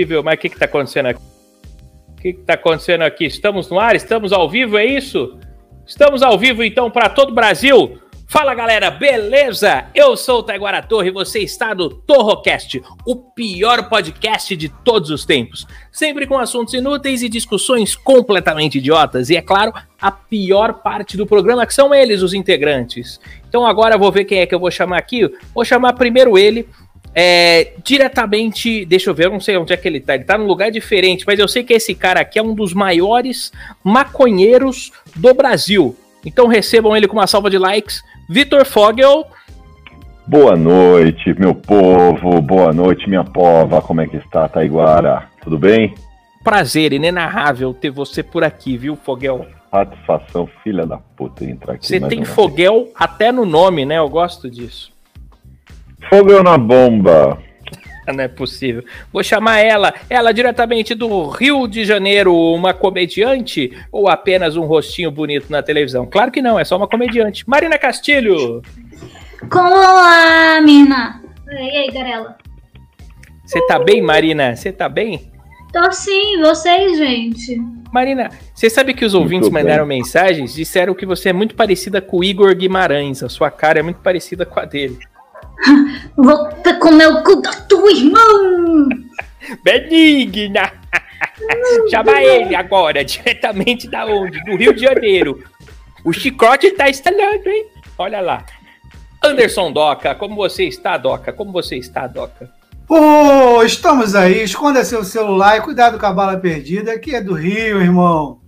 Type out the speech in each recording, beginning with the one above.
Possível, mas o que está acontecendo aqui? O que está acontecendo aqui? Estamos no ar? Estamos ao vivo? É isso? Estamos ao vivo então para todo o Brasil. Fala galera, beleza? Eu sou o Taiguara Torre e você está no Torrocast, o pior podcast de todos os tempos. Sempre com assuntos inúteis e discussões completamente idiotas. E é claro, a pior parte do programa, que são eles, os integrantes. Então agora eu vou ver quem é que eu vou chamar aqui. Vou chamar primeiro ele, é, diretamente, deixa eu ver, eu não sei onde é que ele tá. Ele tá num lugar diferente, mas eu sei que esse cara aqui é um dos maiores maconheiros do Brasil. Então recebam ele com uma salva de likes. Vitor Fogel. Boa noite, meu povo. Boa noite, minha pova. Como é que está, Taiguara? Tudo bem? Prazer inenarrável ter você por aqui, viu, Fogel? Satisfação, filha da puta, entrar aqui. Você tem uma vez. Fogel até no nome, né? Eu gosto disso. Fogo na bomba. Não é possível. Vou chamar ela, ela diretamente do Rio de Janeiro, uma comediante ou apenas um rostinho bonito na televisão? Claro que não, é só uma comediante. Marina Castilho. Olá, mina. E aí, Garela? Você tá bem, Marina? Você tá bem? Tô sim, vocês, gente. Marina, você sabe que os ouvintes bem. mandaram mensagens? Disseram que você é muito parecida com o Igor Guimarães. A sua cara é muito parecida com a dele. Vou pe- comer o cu da tua irmã. Benigna! Chama ele agora, diretamente da onde? Do Rio de Janeiro. O chicote tá instalando, hein? Olha lá. Anderson Doca, como você está, Doca? Como você está, Doca? Ô, estamos aí. Esconda seu celular e cuidado com a bala perdida, que é do Rio, irmão.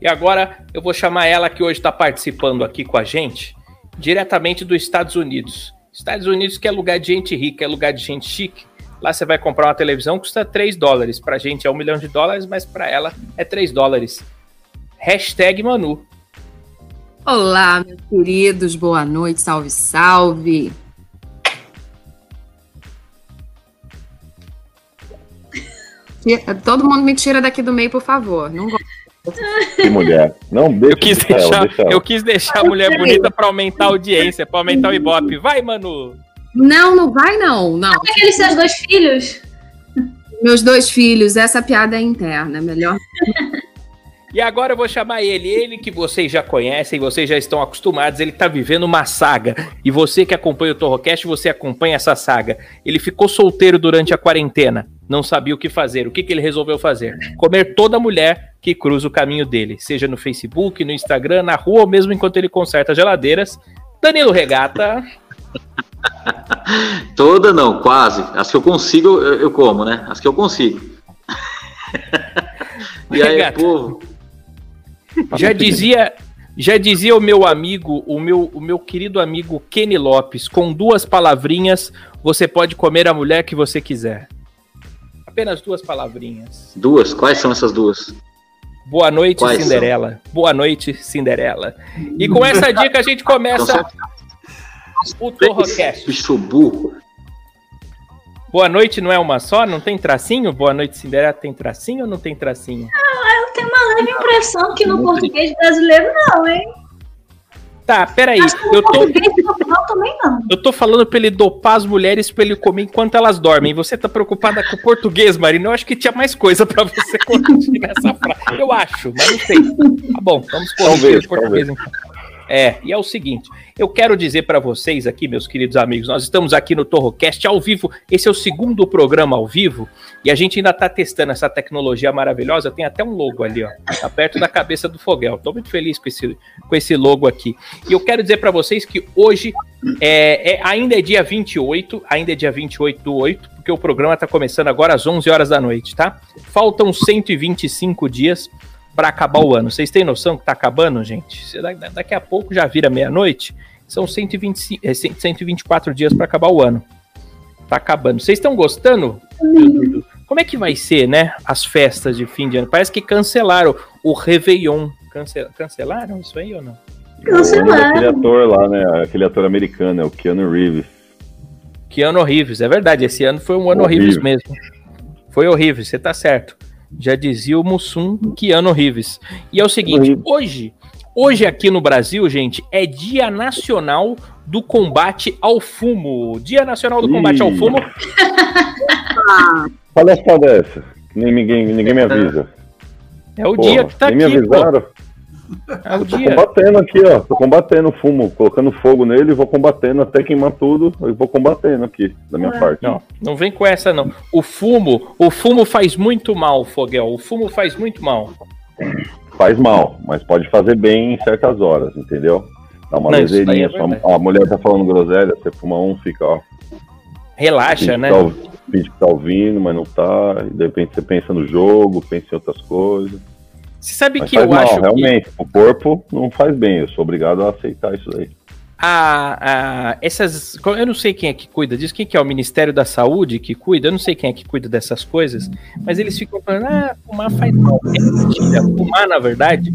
E agora eu vou chamar ela que hoje está participando aqui com a gente, diretamente dos Estados Unidos. Estados Unidos que é lugar de gente rica, é lugar de gente chique. Lá você vai comprar uma televisão, custa 3 dólares. Pra gente é um milhão de dólares, mas pra ela é 3 dólares. Hashtag Manu. Olá, meus queridos, boa noite, salve, salve. Todo mundo me tira daqui do meio, por favor. Não gosto. Que mulher. Não, deixa Eu quis deixa ela, deixar, deixa ela. eu quis deixar a mulher bonita pra aumentar a audiência, pra aumentar o ibope. Vai, Manu! não, não vai não, não. Aqueles seus dois filhos? Meus dois filhos, essa piada é interna, é melhor. E agora eu vou chamar ele, ele que vocês já conhecem, vocês já estão acostumados, ele tá vivendo uma saga. E você que acompanha o Torrocast, você acompanha essa saga. Ele ficou solteiro durante a quarentena, não sabia o que fazer. O que, que ele resolveu fazer? Comer toda mulher que cruza o caminho dele, seja no Facebook, no Instagram, na rua ou mesmo enquanto ele conserta geladeiras. Danilo Regata. Toda não, quase. As que eu consigo, eu, eu como, né? As que eu consigo. E aí, Regata. povo? Já dizia, já dizia o meu amigo, o meu, o meu querido amigo Kenny Lopes, com duas palavrinhas você pode comer a mulher que você quiser. Apenas duas palavrinhas. Duas? Quais são essas duas? Boa noite, Quais Cinderela. Boa noite, Cinderela. E com essa dica a gente começa são o Torrocast. bicho burro. Boa noite não é uma só? Não tem tracinho? Boa noite, Cinderela. Tem tracinho ou não tem tracinho? Eu tenho uma leve impressão que no português brasileiro não, hein? Tá, peraí. Acho que no Eu tô, também não. Eu tô falando pra ele dopar as mulheres pra ele comer enquanto elas dormem. Você tá preocupada com o português, Marina? Eu acho que tinha mais coisa pra você corrigir nessa frase. Eu acho, mas não sei. Tá bom, vamos corrigir o português então. É, e é o seguinte, eu quero dizer para vocês aqui, meus queridos amigos, nós estamos aqui no Torrocast ao vivo, esse é o segundo programa ao vivo, e a gente ainda tá testando essa tecnologia maravilhosa, tem até um logo ali, ó, tá perto da cabeça do Foguel. Tô muito feliz com esse, com esse logo aqui. E eu quero dizer para vocês que hoje é, é- ainda é dia 28, ainda é dia 28 do 8, porque o programa tá começando agora às 11 horas da noite, tá? Faltam 125 dias para acabar o ano. Vocês têm noção que tá acabando, gente? Daqui a pouco já vira meia-noite. São 125, é, 100 124 dias para acabar o ano. Tá acabando. Vocês estão gostando? Como é que vai ser, né? As festas de fim de ano? Parece que cancelaram o Réveillon. Cance- cancelaram isso aí ou não? Cancelaram. ator lá, né? Aquele ator americano, é o Keanu Reeves. Que ano horrível, é verdade. Esse ano foi um ano horrível Horrível. mesmo. Foi horrível, você tá certo. Já dizia o Mussum que ano horrível. E é o seguinte, Horrível. hoje, hoje aqui no Brasil, gente, é Dia Nacional do Combate ao Fumo. Dia Nacional do Combate ao Ih. Fumo. Palhaçada é essa? Nem ninguém, ninguém me avisa. É o Porra, dia que tá nem aqui, me pô. avisaram. É o Tô dia. combatendo aqui, ó. Tô combatendo fumo, colocando fogo nele, vou combatendo até queimar tudo. Eu vou combatendo aqui, da minha parte. Não, não vem com essa não. O fumo, o fumo faz muito mal, Foguel. O fumo faz muito mal. Faz mal, mas pode fazer bem em certas horas, entendeu? Dá uma Não, é a mulher tá falando groselha, você fuma um, fica, ó. Relaxa, né? que tá finge que tá ouvindo, mas não tá. E de repente você pensa no jogo, pensa em outras coisas. Você sabe Mas que eu mal, acho que realmente. O corpo não faz bem. Eu sou obrigado a aceitar isso aí. a, a- essas. Eu não sei quem é que cuida disso, quem que é o Ministério da Saúde que cuida, eu não sei quem é que cuida dessas coisas, mas eles ficam falando, ah, fumar faz mal. É mentira. Fumar, na verdade,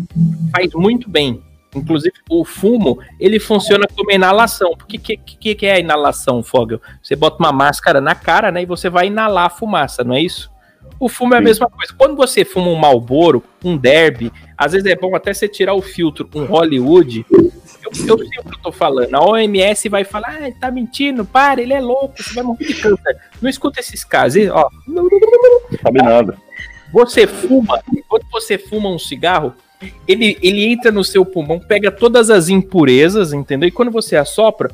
faz muito bem. Inclusive, o fumo, ele funciona como inalação. Porque o que, que, que é a inalação, Fogel? Você bota uma máscara na cara, né, e você vai inalar a fumaça, não é isso? O fumo é a Sim. mesma coisa. Quando você fuma um Malboro, um Derby, às vezes é bom até você tirar o filtro, um Hollywood, eu, eu sei o que eu tô falando. A OMS vai falar, ah, ele tá mentindo, para, ele é louco, você vai morrer de câncer. Não escuta esses casos, ó. Não sabe nada. Você fuma, quando você fuma um cigarro, ele, ele entra no seu pulmão, pega todas as impurezas, entendeu? E quando você assopra,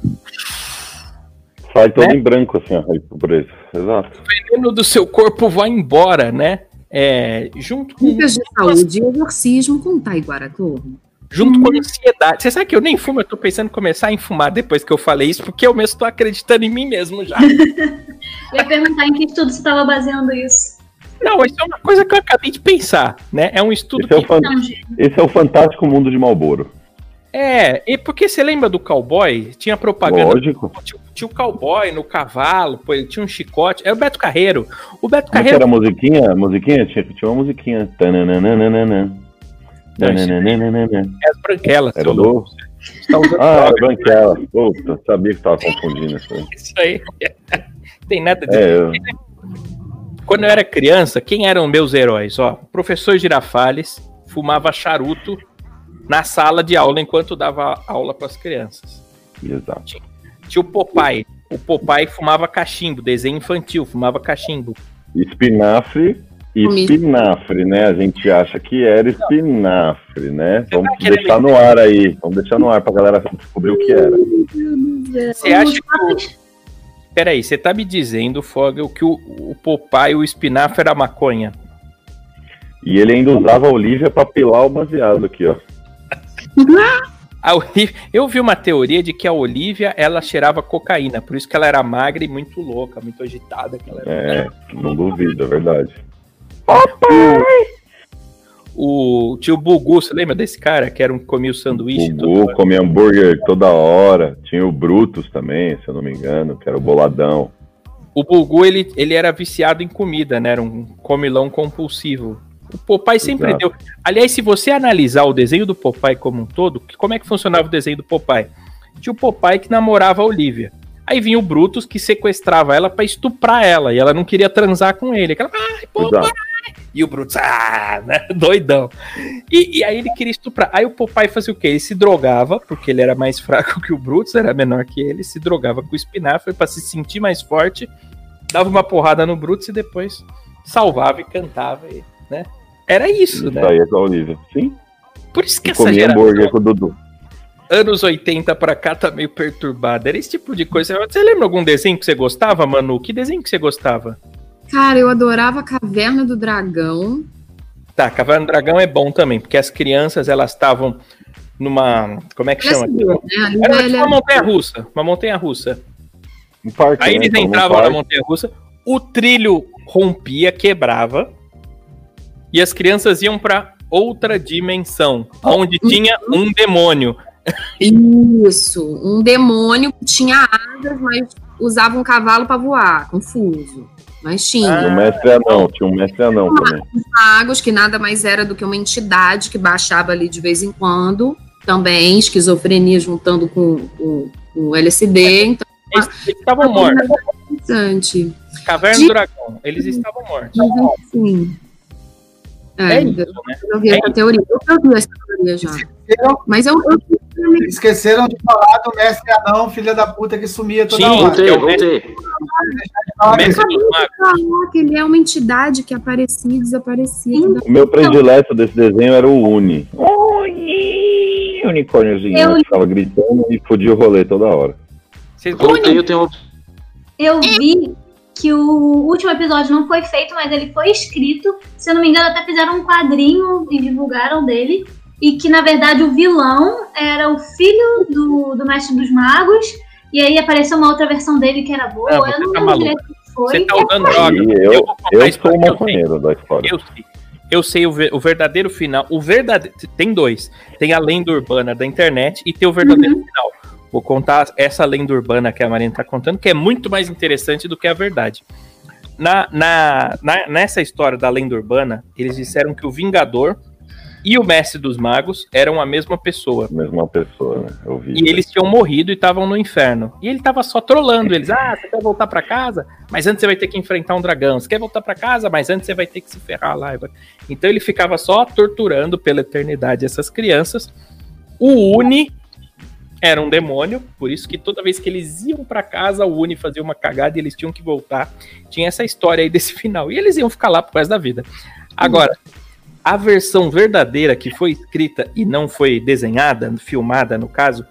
Sai todo Né? em branco, assim, por isso. Exato. o veneno do seu corpo vai embora, né? É, junto com, Dicas de saúde e exorcismo com Taiguaratorro. junto com a ansiedade. Você sabe que eu nem fumo, eu tô pensando em começar a enfumar depois que eu falei isso, porque eu mesmo tô acreditando em mim mesmo já. Eu ia perguntar em que estudo você estava baseando isso. Não, isso é uma coisa que eu acabei de pensar, né? É um estudo Esse é, o que. fan- Não, gente. Esse é o fantástico mundo de Malboro. É, e porque você lembra do cowboy? Tinha propaganda. Lógico. Tinha, tinha o cowboy no cavalo, pô, ele tinha um chicote. É o Beto Carreiro. O Beto Como é que Carreiro. era a musiquinha? A musiquinha? Tinha, tinha uma musiquinha. Tananana. Tananana. É as branquelas, Era seu do- louco. Tá Ah, era branquela. Puta, sabia que tava confundindo isso aí. isso aí. Tem nada de. É, eu- Quando eu era criança, quem eram meus heróis? Ó, o professor Girafales fumava charuto na sala de aula enquanto dava aula para as crianças. exato. Tinha o Popeye. O Popeye fumava cachimbo, desenho infantil, fumava cachimbo. Espinafre e espinafre, né? A gente acha que era espinafre, né? Vamos querendo deixar no ar aí. Vamos deixar no ar pra galera descobrir o que era. Você acha que. Peraí, você tá me dizendo, Fogel, que o, o Popeye, o espinafre era maconha? E ele ainda usava a Olivia pra pilar o baseado aqui, ó. Olivia- Eu vi uma teoria de que a Olivia, ela cheirava cocaína, por isso que ela era magra e muito louca, muito agitada. Que ela era. É, não duvido, é verdade. O tio Bugu, você lembra desse cara que era um que comia o sanduíche? O toda Gu hora? comia hambúrguer toda hora. Tinha o Brutus também, se eu não me engano, que era o boladão. O Bugu, ele, ele era viciado em comida, né? Era um comilão compulsivo. O Popeye sempre Exato. deu. Aliás, se você analisar o desenho do Popeye como um todo, como é que funcionava o desenho do Popeye? Tinha o Popeye que namorava a Olivia. Aí vinha o Brutus que sequestrava ela pra estuprar ela. E ela não queria transar com ele. Aquela, ai, Popeye! E o Brutus, ah, né? Doidão. E, e aí ele queria estuprar. Aí o Popeye fazia o quê? Ele se drogava, porque ele era mais fraco que o Brutus, era menor que ele, se drogava com o espinafre pra se sentir mais forte, dava uma porrada no Brutus e depois salvava e cantava, e, né? Era isso, Isso né? aí é Olivia. Sim, Por isso que e essa comia geração... hambúrguer com o Dudu. Anos 80 pra cá tá meio perturbado. Era esse tipo de coisa. Você lembra algum desenho que você gostava, Manu? Que desenho que você gostava? Cara, eu adorava Caverna do Dragão. Tá, Caverna do Dragão é bom também, porque as crianças elas estavam numa. Como é que chama? Né? Era ele tipo é- uma montanha russa. Uma montanha russa. Um parque, Aí né? eles entravam na parque. montanha russa, o trilho rompia, quebrava, e as crianças iam pra outra dimensão, onde tinha um demônio. Isso, um demônio que tinha asas, mas usava um cavalo pra voar. Confuso. Mas tinha. E o mestre anão, tinha um mestre anão também. magos, que nada mais era do que uma entidade que baixava ali de vez em quando. Também, esquizofrenia juntando com, com, com o LSD. Então, Eles eles estavam mortos. é interessante. Caverna do Dragão, eles estavam mortos. Mas enfim. É, É isso, né? eu vi essa teoria. Eu vi essa teoria já. Mas eu, eu Esqueceram de falar do mestre anão, filha da puta, que sumia toda Sim, hora. Voltei, eu- voltei. Que ele é uma entidade que aparecia e desaparecia. O meu predileto desse desenho era o Uni. Uni! Unicórniozinho, Eu- que ficava gritando e podia o rolê toda hora. Vocês Voltei, eu tenho. Eu vi que o último episódio não foi feito, mas ele foi escrito. Se eu não me engano, até fizeram um quadrinho e divulgaram dele. E que, na verdade, o vilão era o filho do, do Mestre dos Magos. E aí apareceu uma outra versão dele que era boa. Não, você eu não tá lembro que foi. Você tá usando droga. E eu, eu história sou o eu maconheiro da história. Eu sei. Eu sei o, ver- o verdadeiro final. O verdadeiro. Tem dois. Tem a lenda urbana da internet e tem o verdadeiro final. Vou contar essa lenda urbana que a Marina tá contando, que é muito mais interessante do que a verdade. Na, na, na- nessa história da lenda urbana, eles disseram que o Vingador e o Mestre dos Magos eram a mesma pessoa. Mesma pessoa, né? Eu vi. E eles tinham morrido e estavam no inferno. E ele tava só trolando eles. Ah, você quer voltar pra casa? Mas antes você vai ter que enfrentar um dragão. Você quer voltar pra casa? Mas antes você vai ter que se ferrar lá. Então ele ficava só torturando pela eternidade essas crianças. O Uni era um demônio, por isso que toda vez que eles iam pra casa, o Uni fazia uma cagada e eles tinham que voltar. Tinha essa história aí desse final. E eles iam ficar lá pro resto da vida. Agora, a versão verdadeira que foi escrita e não foi desenhada, filmada no caso,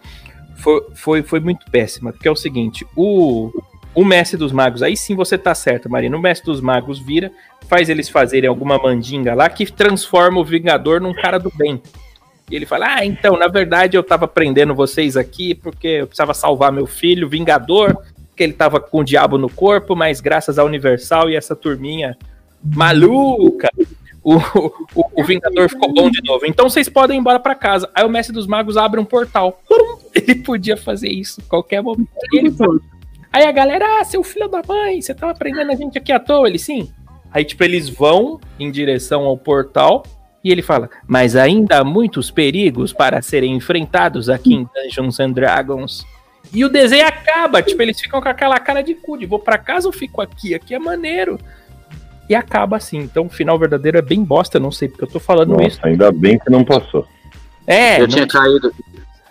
foi, foi, foi muito péssima. Porque é o seguinte: o, o Mestre dos Magos, aí sim você tá certo, Marina. O Mestre dos Magos vira, faz eles fazerem alguma mandinga lá que transforma o Vingador num cara do bem. E ele fala: Ah, então, na verdade eu tava prendendo vocês aqui porque eu precisava salvar meu filho, Vingador, que ele tava com o diabo no corpo, mas graças à Universal e essa turminha maluca, o, o, o Vingador ficou bom de novo. Então vocês podem ir embora pra casa. Aí o Mestre dos Magos abre um portal. Ele podia fazer isso qualquer momento. Ele. Aí a galera, ah, seu filho da mãe, você tava prendendo a gente aqui à toa. Ele, sim. Aí, tipo, eles vão em direção ao portal e ele fala: Mas ainda há muitos perigos para serem enfrentados aqui em Dungeons and Dragons. E o desenho acaba, tipo, eles ficam com aquela cara de cu, de vou pra casa ou fico aqui? Aqui é maneiro. E acaba assim. Então o final verdadeiro é bem bosta, não sei porque eu tô falando Nossa, isso. ainda bem que não passou. É, Eu não- tinha caído.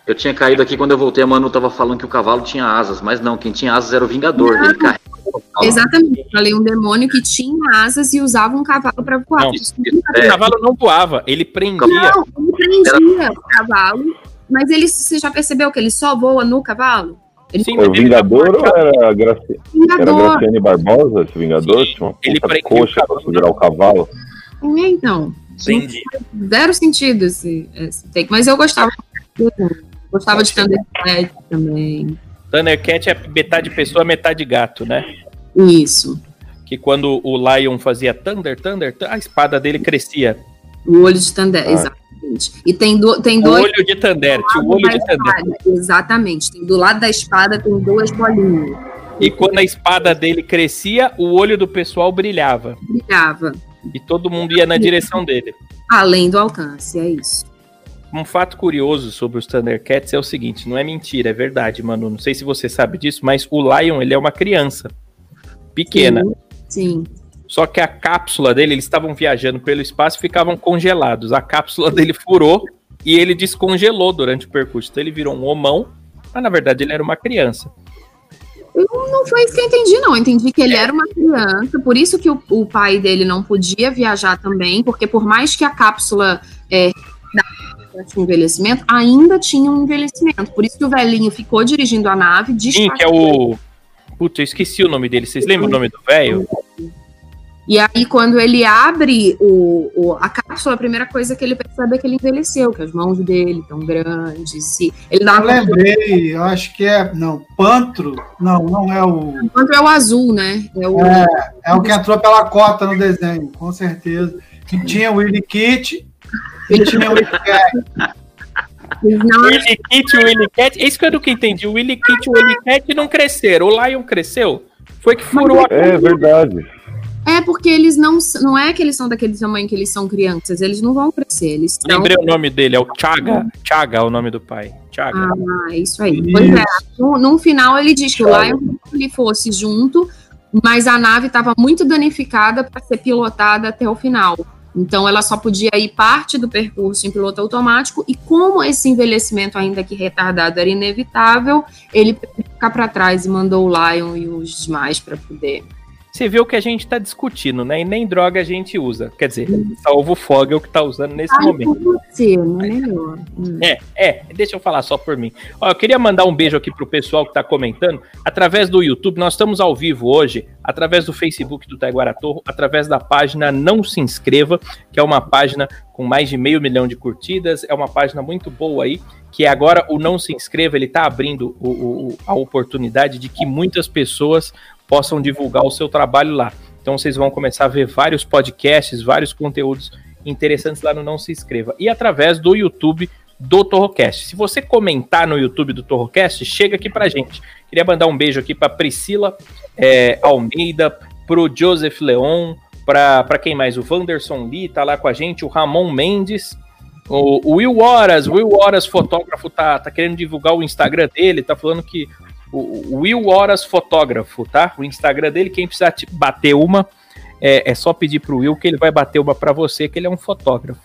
Eu tinha caído aqui quando eu voltei, a Manu tava falando que o cavalo tinha asas, mas não, quem tinha asas era o Vingador. Ele carrega o cavalo. Exatamente. Eu falei um demônio que tinha asas e usava um cavalo pra voar. Não, Isso o cavalo não voava, ele prendia. Não, ele prendia o cavalo, mas ele, você já percebeu que ele só voa no cavalo? Ele Sim, Foi o ele Vingador ou era a Graci... era. Graciane Barbosa, esse Vingador? Sim, Tinha uma ele coxa pra cavalo. segurar o cavalo. É, então. Prendia. Zero sentido esse, esse take. Mas eu gostava. Gostava de Thundercat também. Thundercat é metade pessoa, metade gato, né? Isso. Que quando o Lion fazia Thunder, Thunder, a espada dele crescia. O olho de Thunder, Ah. exatamente. E tem, do, tem O dois. olho de Thunder, tinha o olho de espada, Exatamente. Tem, do lado da espada tem duas bolinhas. E quando a espada dele crescia, o olho do pessoal brilhava. Brilhava. E todo mundo ia na direção dele. Além do alcance, é isso. Um fato curioso sobre os Thundercats é o seguinte, não é mentira, é verdade, mano. Não sei se você sabe disso, mas o Lion, ele é uma criança. Pequena. Sim. Só que a cápsula dele, eles estavam viajando pelo espaço e ficavam congelados. A cápsula dele furou e ele descongelou durante o percurso. Então ele virou um homão, mas na verdade ele era uma criança. Não foi isso que eu entendi, não. Eu entendi que ele era uma criança, por isso que o, o pai dele não podia viajar também, porque por mais que a cápsula é, tinha envelhecimento, ainda tinha um envelhecimento. Por isso que o velhinho ficou dirigindo a nave, Sim, que é o. Puta, eu esqueci o nome dele. Vocês lembram o nome do velho? E aí, quando ele abre o, o, a cápsula, a primeira coisa que ele percebe é que ele envelheceu, que as mãos dele estão grandes. E ele dá Eu lembrei, eu acho que é. Não, Pantro. Não, não é o. Quanto é o azul, né? É o, É, é o que entrou pela cota no desenho, com certeza. Que tinha o Willy Kit e tinha o Willy Cat. não, Willy Kit e o Willy Cat. É isso que eu nunca entendi. O Willy Kit e o Willy Cat não cresceram. O Lion cresceu. Foi que furou a. É verdade. É porque eles não. Não é que eles são daquele tamanho que eles são crianças, eles não vão crescer. Eles são. Lembrei o nome dele, é o Chaga. Chaga é o nome do pai. Chaga. Ah, isso aí. Pois é. No, no final ele diz que o Lion ele fosse junto, mas a nave estava muito danificada para ser pilotada até o final. Então ela só podia ir parte do percurso em piloto automático e como esse envelhecimento ainda que retardado era inevitável, ele ficar para trás e mandou o Lion e os demais para poder. Você vê o que a gente tá discutindo, né? E nem droga a gente usa. Quer dizer, salvo o Fogel que tá usando nesse Ai, momento. você, não é melhor. Hum. É, é, deixa eu falar só por mim. Ó, eu queria mandar um beijo aqui pro pessoal que tá comentando. Através do YouTube, nós estamos ao vivo hoje, através do Facebook do Taiguara Torro, através da página Não Se Inscreva, que é uma página com mais de meio milhão de curtidas, é uma página muito boa aí, que agora o Não Se Inscreva, ele tá abrindo o- o- a oportunidade de que muitas pessoas possam divulgar o seu trabalho lá. Então vocês vão começar a ver vários podcasts, vários conteúdos interessantes lá no Não Se Inscreva. E através do YouTube do Torrocast. Se você comentar no YouTube do Torrocast, chega aqui pra gente. Queria mandar um beijo aqui pra Priscila é, Almeida, pro Joseph Leon, pra, pra quem mais? O Wanderson Lee tá lá com a gente, o Ramon Mendes, o, o Will Horas, o Will Horas, fotógrafo, tá, tá querendo divulgar o Instagram dele, tá falando que o, o Will Horas Fotógrafo, tá? O Instagram dele, quem precisar te bater uma, é, é só pedir pro Will que ele vai bater uma pra você, que ele é um fotógrafo.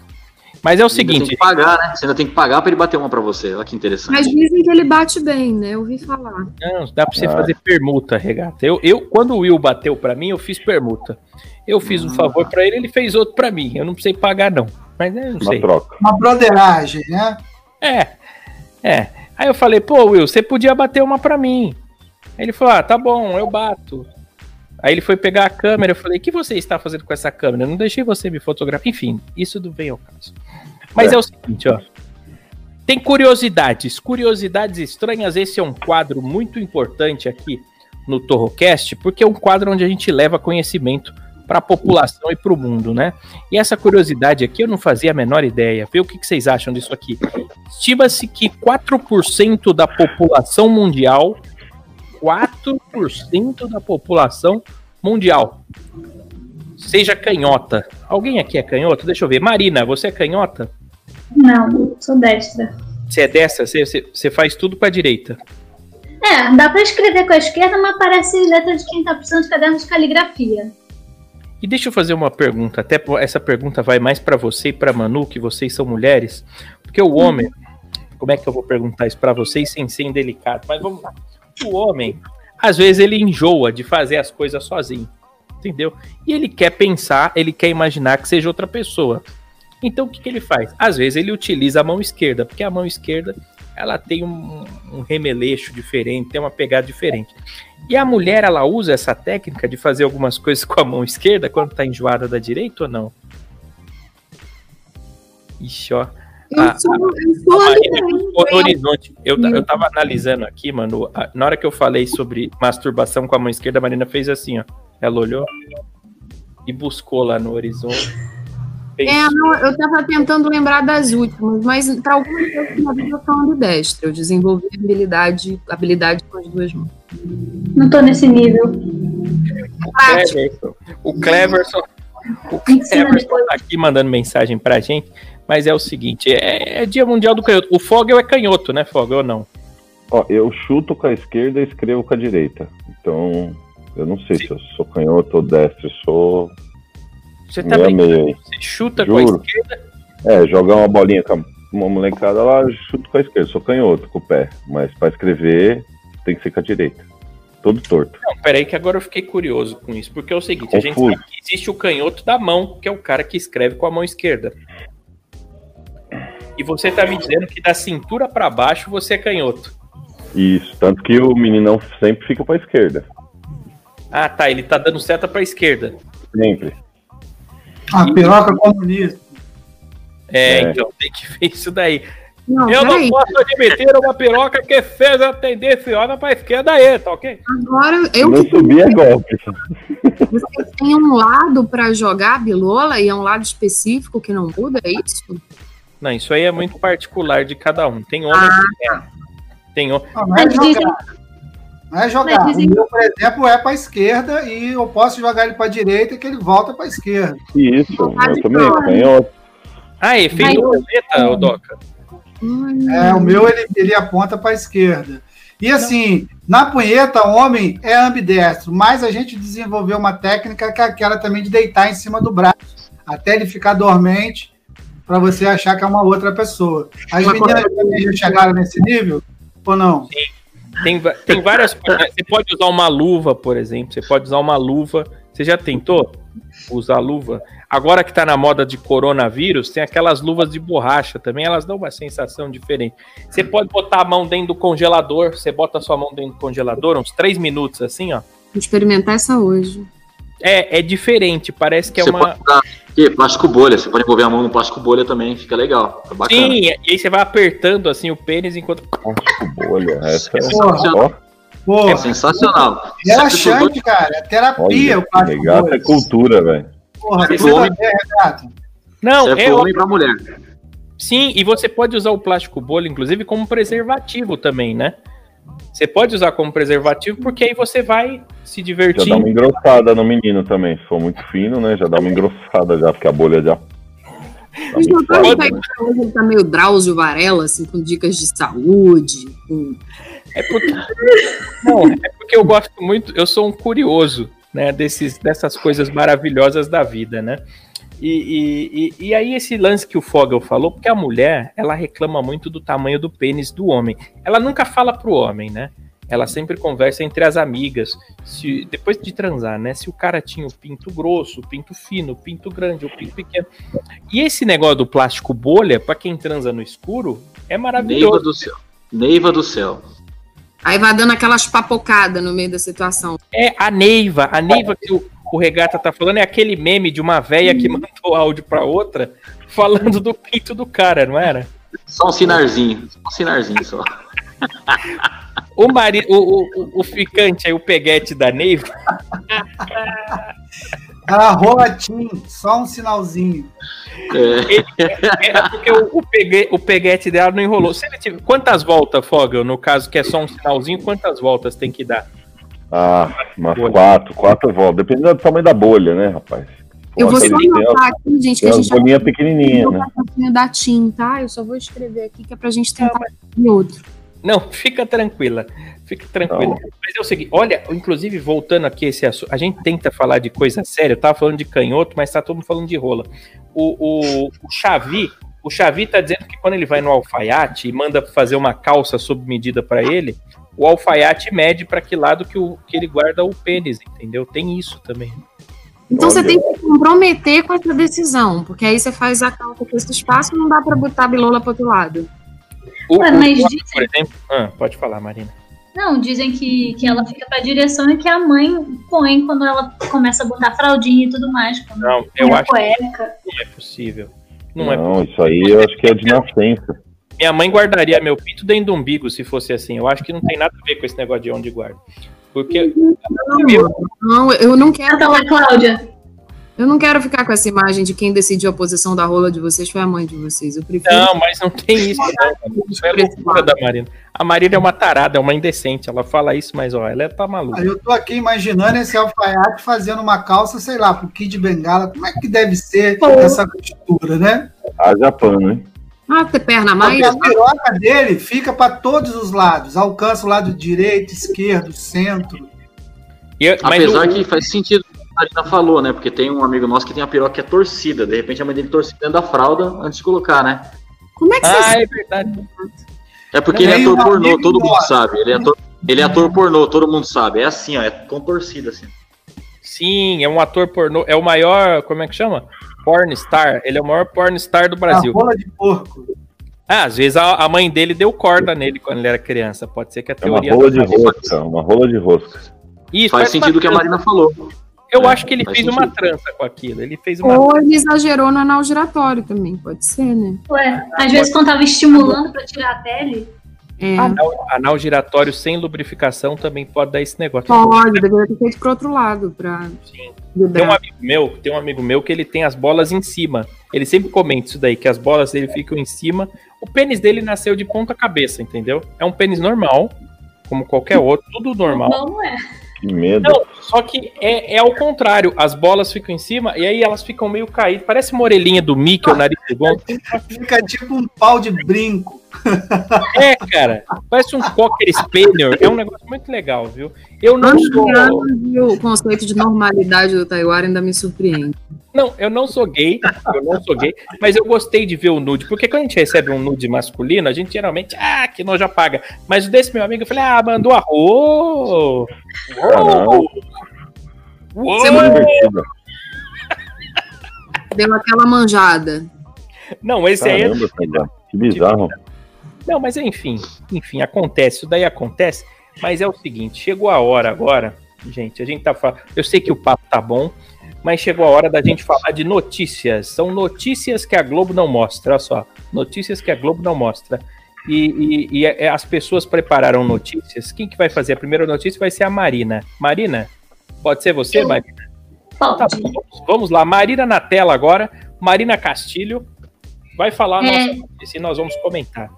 Mas é o Você ainda seguinte, tem que pagar, né? Você ainda tem que pagar pra ele bater uma pra você. Olha que interessante. Mas dizem que ele bate bem, né? Eu ouvi falar. Não, dá pra você Ah. fazer permuta, regata. Eu, eu, quando o Will bateu pra mim, eu fiz permuta. Eu fiz um favor pra ele, ele fez outro pra mim. Eu não precisei pagar, não. Mas eu não Uma sei. troca. Uma broderagem, né? É, é. Aí eu falei, pô, Will, você podia bater uma pra mim. Aí ele falou, ah, tá bom, eu bato. Aí ele foi pegar a câmera, eu falei, o que você está fazendo com essa câmera? Eu não deixei você me fotografar. Enfim, isso não vem ao caso. Mas é, É. o seguinte, ó. Tem curiosidades, curiosidades estranhas. Esse é um quadro muito importante aqui no Torrocast, porque é um quadro onde a gente leva conhecimento para a população e para o mundo, né? E essa curiosidade aqui eu não fazia a menor ideia. Vê o que, que vocês acham disso aqui. Estima-se que 4% da população mundial, 4% da população mundial, seja canhota. Alguém aqui é canhota? Deixa eu ver. Marina, você é canhota? Não, sou destra. Você é dessa? Você, você, você faz tudo com a direita. É, dá pra escrever com a esquerda, mas parece letra de quem tá precisando de caderno de caligrafia. E deixa eu fazer uma pergunta, até essa pergunta vai mais pra você e pra Manu, que vocês são mulheres, porque o homem, como é que eu vou perguntar isso pra vocês sem ser indelicado? Mas vamos lá. O homem, às vezes ele enjoa de fazer as coisas sozinho, entendeu? E ele quer pensar, ele quer imaginar que seja outra pessoa. Então o que, que ele faz? Às vezes ele utiliza a mão esquerda, porque a mão esquerda ela tem um, um remeleixo diferente, tem uma pegada diferente. E a mulher, ela usa essa técnica de fazer algumas coisas com a mão esquerda quando tá enjoada da direita ou não? Ixi, ó. Eu sou, eu sou a horizonte. Eu, eu tava analisando aqui, mano. a- na hora que eu falei sobre masturbação com a mão esquerda, a Marina fez assim, ó. Ela olhou e buscou lá no horizonte. É, não, eu tava tentando lembrar das últimas, mas para algumas coisas na vida eu sou ambidestra. Eu desenvolvi habilidade, habilidade com as duas mãos. Não tô nesse nível. o Cleverson. O Cleverson. O Ensina Cleverson depois. tá aqui mandando mensagem pra gente. Mas é o seguinte: é, é Dia Mundial do Canhoto. O Fogel é canhoto, né, Fogel? Ou não? Ó, eu chuto com a esquerda e escrevo com a direita. Então, eu não sei se eu sou canhoto ou destro, eu sou Você tá. Você chuta com a Juro. esquerda? É, jogar uma bolinha com uma molecada lá, eu chuto com a esquerda, sou canhoto com o pé. Mas pra escrever, tem que ser com a direita. Todo torto. Não, peraí, que agora eu fiquei curioso com isso. Porque é o seguinte: a gente Confuso. sabe que existe o canhoto da mão, que é o cara que escreve com a mão esquerda. E você tá me dizendo que da cintura pra baixo você é canhoto. Isso, tanto que o meninão sempre fica pra esquerda. Ah, tá. Ele tá dando seta pra esquerda. Sempre. A piroca comunista. É, É. então tem que ver isso daí. Não, Eu não peraí. posso admitir uma piroca que fez a tendenciosa pra esquerda aí, tá ok? Agora, eu não subir é golpe. Você tem um lado pra jogar a bilola e é um lado específico que não muda, é isso? Não, isso aí é muito particular de cada um. Tem homem Ah, que é. Tem homem. Mas dizem- jogar. Não é jogar. Mas O meu, por exemplo, é para esquerda e eu posso jogar ele para direita que ele volta para esquerda. Isso, eu também, canhoto. Ah, efeito boleta, ô Doca. Hum, É, o meu ele, ele aponta para esquerda. E assim, na punheta, homem é ambidestro, mas a gente desenvolveu uma técnica que é aquela também de deitar em cima do braço, até ele ficar dormente, para você achar que é uma outra pessoa. As meninas também já chegaram nesse nível? Ou não? Tem, tem várias coisas. Você pode usar uma luva, por exemplo. Você pode usar uma luva. Você já tentou usar luva? Agora que tá na moda de coronavírus, tem aquelas luvas de borracha também. Elas dão uma sensação diferente. Você pode botar a mão dentro do congelador. Você bota a sua mão dentro do congelador, uns três minutos assim, ó. Vou experimentar essa hoje. É, é diferente. Parece que é você uma. pode usar que, plástico bolha, você pode envolver a mão no plástico bolha também, fica legal. Tá bacana. Sim, e aí você vai apertando assim o pênis enquanto. Acho bolha. Essa é Porra, pô, É sensacional. relaxante, cara. É terapia olha, o plástico. regata bolha. é cultura, velho. Porra, você vai homem- ver, Renato. Não, é pro homem e pra mulher. Sim, e você pode usar o plástico bolha, inclusive, como preservativo também, né? Você pode usar como preservativo, porque aí você vai se Já dá divertir. uma engrossada no menino também. Se for muito fino, né? Já dá uma engrossada já, porque a bolha já. Tá Os doutores né? hoje ele tá meio Drauzio Varela, assim, com dicas de saúde. com- É porque. Não, é porque eu gosto muito, eu sou um curioso, né? Desses, dessas coisas maravilhosas da vida, né? E, e, e, e aí, esse lance que o Fogel falou, porque a mulher, ela reclama muito do tamanho do pênis do homem. Ela nunca fala pro homem, né? Ela sempre conversa entre as amigas. Se, depois de transar, né? Se o cara tinha o pinto grosso, o pinto fino, o pinto grande, o pinto pequeno. E esse negócio do plástico bolha, pra quem transa no escuro, é Neiva maravilhoso. do céu. Neiva do céu. Aí vai dando aquelas papocadas no meio da situação. É a Neiva. A Neiva que o, o Regata tá falando é aquele meme de uma véia que mandou áudio pra outra falando do pinto do cara, não era? Só um sinarzinho. Só um sinarzinho só. O, mari, o, o, o- o ficante aí, o peguete da Neiva, Ela rola tim, só um sinalzinho. É, é porque o, o, pegue, o peguete dela não enrolou. Se ele tiver, quantas voltas, Fogel, no caso que é só um sinalzinho, quantas voltas tem que dar? Ah, umas Bolha. quatro, quatro voltas. Dependendo do tamanho da bolha, né, rapaz? Eu vou só anotar aqui, gente, que a gente já bolinhas pequenininhas, né? um pouquinho da TIM, tá? Eu só vou escrever aqui que é pra gente tentar ver outro. Não, fica tranquila. Fica tranquila. Não. Mas é o seguinte, olha, inclusive, voltando aqui esse assunto, a gente tenta falar de coisa séria, eu tava falando de canhoto, mas tá todo mundo falando de rola. O, o, o Xavi, o Xavi tá dizendo que quando ele vai no alfaiate e manda fazer uma calça sob medida pra ele, o alfaiate mede pra que lado que, o, que ele guarda o pênis, entendeu? Tem isso também. Então você Olha. tem que se comprometer com essa decisão, porque aí você faz a calça com esse espaço não dá pra botar a bilola pro outro lado. O, Ué, o- mas por dizem- exemplo, ah, pode falar, Marina. Não, dizem que, que ela fica pra direção e que a mãe põe quando ela começa a botar fraldinha e tudo mais. Quando Não, eu acho cueca. que não é possível. Não, é Não, isso aí eu acho que é de nascença. Minha mãe guardaria meu pinto dentro do umbigo se fosse assim. Eu acho que não tem nada a ver com esse negócio de onde guarda. Porque Não, eu não quero, Canta lá, Cláudia. eu não quero ficar com essa imagem de quem decidiu a posição da rola de vocês foi a mãe de vocês. Eu prefiro Não, mas não tem isso, não. Isso é loucura da Marina. A Marina é uma tarada, é uma indecente. Ela fala isso, mas ó, ela tá maluca. Eu tô aqui imaginando esse alfaiate fazendo uma calça, sei lá, pro Kid Bengala. Como é que deve ser essa costura, né? Haja pano, hein? Ah, ter perna a mais? Porque a piroca dele fica para todos os lados. Alcança o lado direito, esquerdo, centro. E eu- mas Apesar o- que faz sentido o que a Marina falou, né? Porque tem um amigo nosso que tem a piroca que é torcida. De repente a mãe dele torcida dentro da fralda antes de colocar, né? Como é que Ah, você é verdade. É porque ele é ator pornô, todo mundo nosso. sabe. Ele é ator, ele é ator pornô, todo mundo sabe. É assim, ó, é com torcida, assim. Sim, é um ator pornô. É o maior, como é que chama? Porn star. Ele é o maior porn star do A Brasil. rola de porco. Ah, às vezes a, a mãe dele deu corda nele quando ele era criança. Pode ser que a É uma teoria. rola de rosca, uma rola de rosca. Isso, Faz uma sentido o que a. Marina falou. Eu É, acho que ele fez uma sentido. trança com aquilo. Ele fez uma. Ou ele exagerou no anal giratório também, pode ser, né? Ué, às vezes quando tava estimulando pra tirar a pele. É, Anal, anal giratório sem lubrificação também pode dar esse negócio. pode, deveria ter feito pro outro lado, pra Sim. Tem um amigo meu, tem um amigo meu que ele tem as bolas em cima. Ele sempre comenta isso daí, que as bolas dele ficam em cima. O pênis dele nasceu de ponta cabeça, entendeu? É um pênis normal, como qualquer outro, tudo normal. Não é. Que medo. Não, só que é, é ao contrário. As bolas ficam em cima e aí elas ficam meio caídas. Parece uma orelhinha do Mickey, o nariz do Gon. Fica tipo um pau de brinco. É, cara. Parece um Cocker Spaniel. É um negócio muito legal, viu? Eu não Anos sou. o conceito de normalidade do Taiwan ainda me surpreende. Não, eu não sou gay, eu não sou gay, mas eu gostei de ver o nude, porque quando a gente recebe um nude masculino, a gente geralmente, ah, que nós já paga. Mas o desse meu amigo, eu falei, ah, mandou arroz. Caramba. Uou! Você Uou! Deu aquela manjada. Não, esse aí é Caramba. Que bizarro. Não, mas enfim, enfim, acontece, isso daí acontece, mas é o seguinte, chegou a hora agora, gente, a gente tá falando, eu sei que o papo tá bom, mas chegou a hora da gente falar de notícias, são notícias que a Globo não mostra, olha só, notícias que a Globo não mostra, e, e- e é- as pessoas prepararam notícias, quem que vai fazer a primeira notícia vai ser a Marina, Marina, pode ser você, Eu. Marina? Tá Pode. bom, vamos, vamos lá, Marina na tela agora, Marina Castilho, vai falar a É. nossa notícia e nós vamos comentar.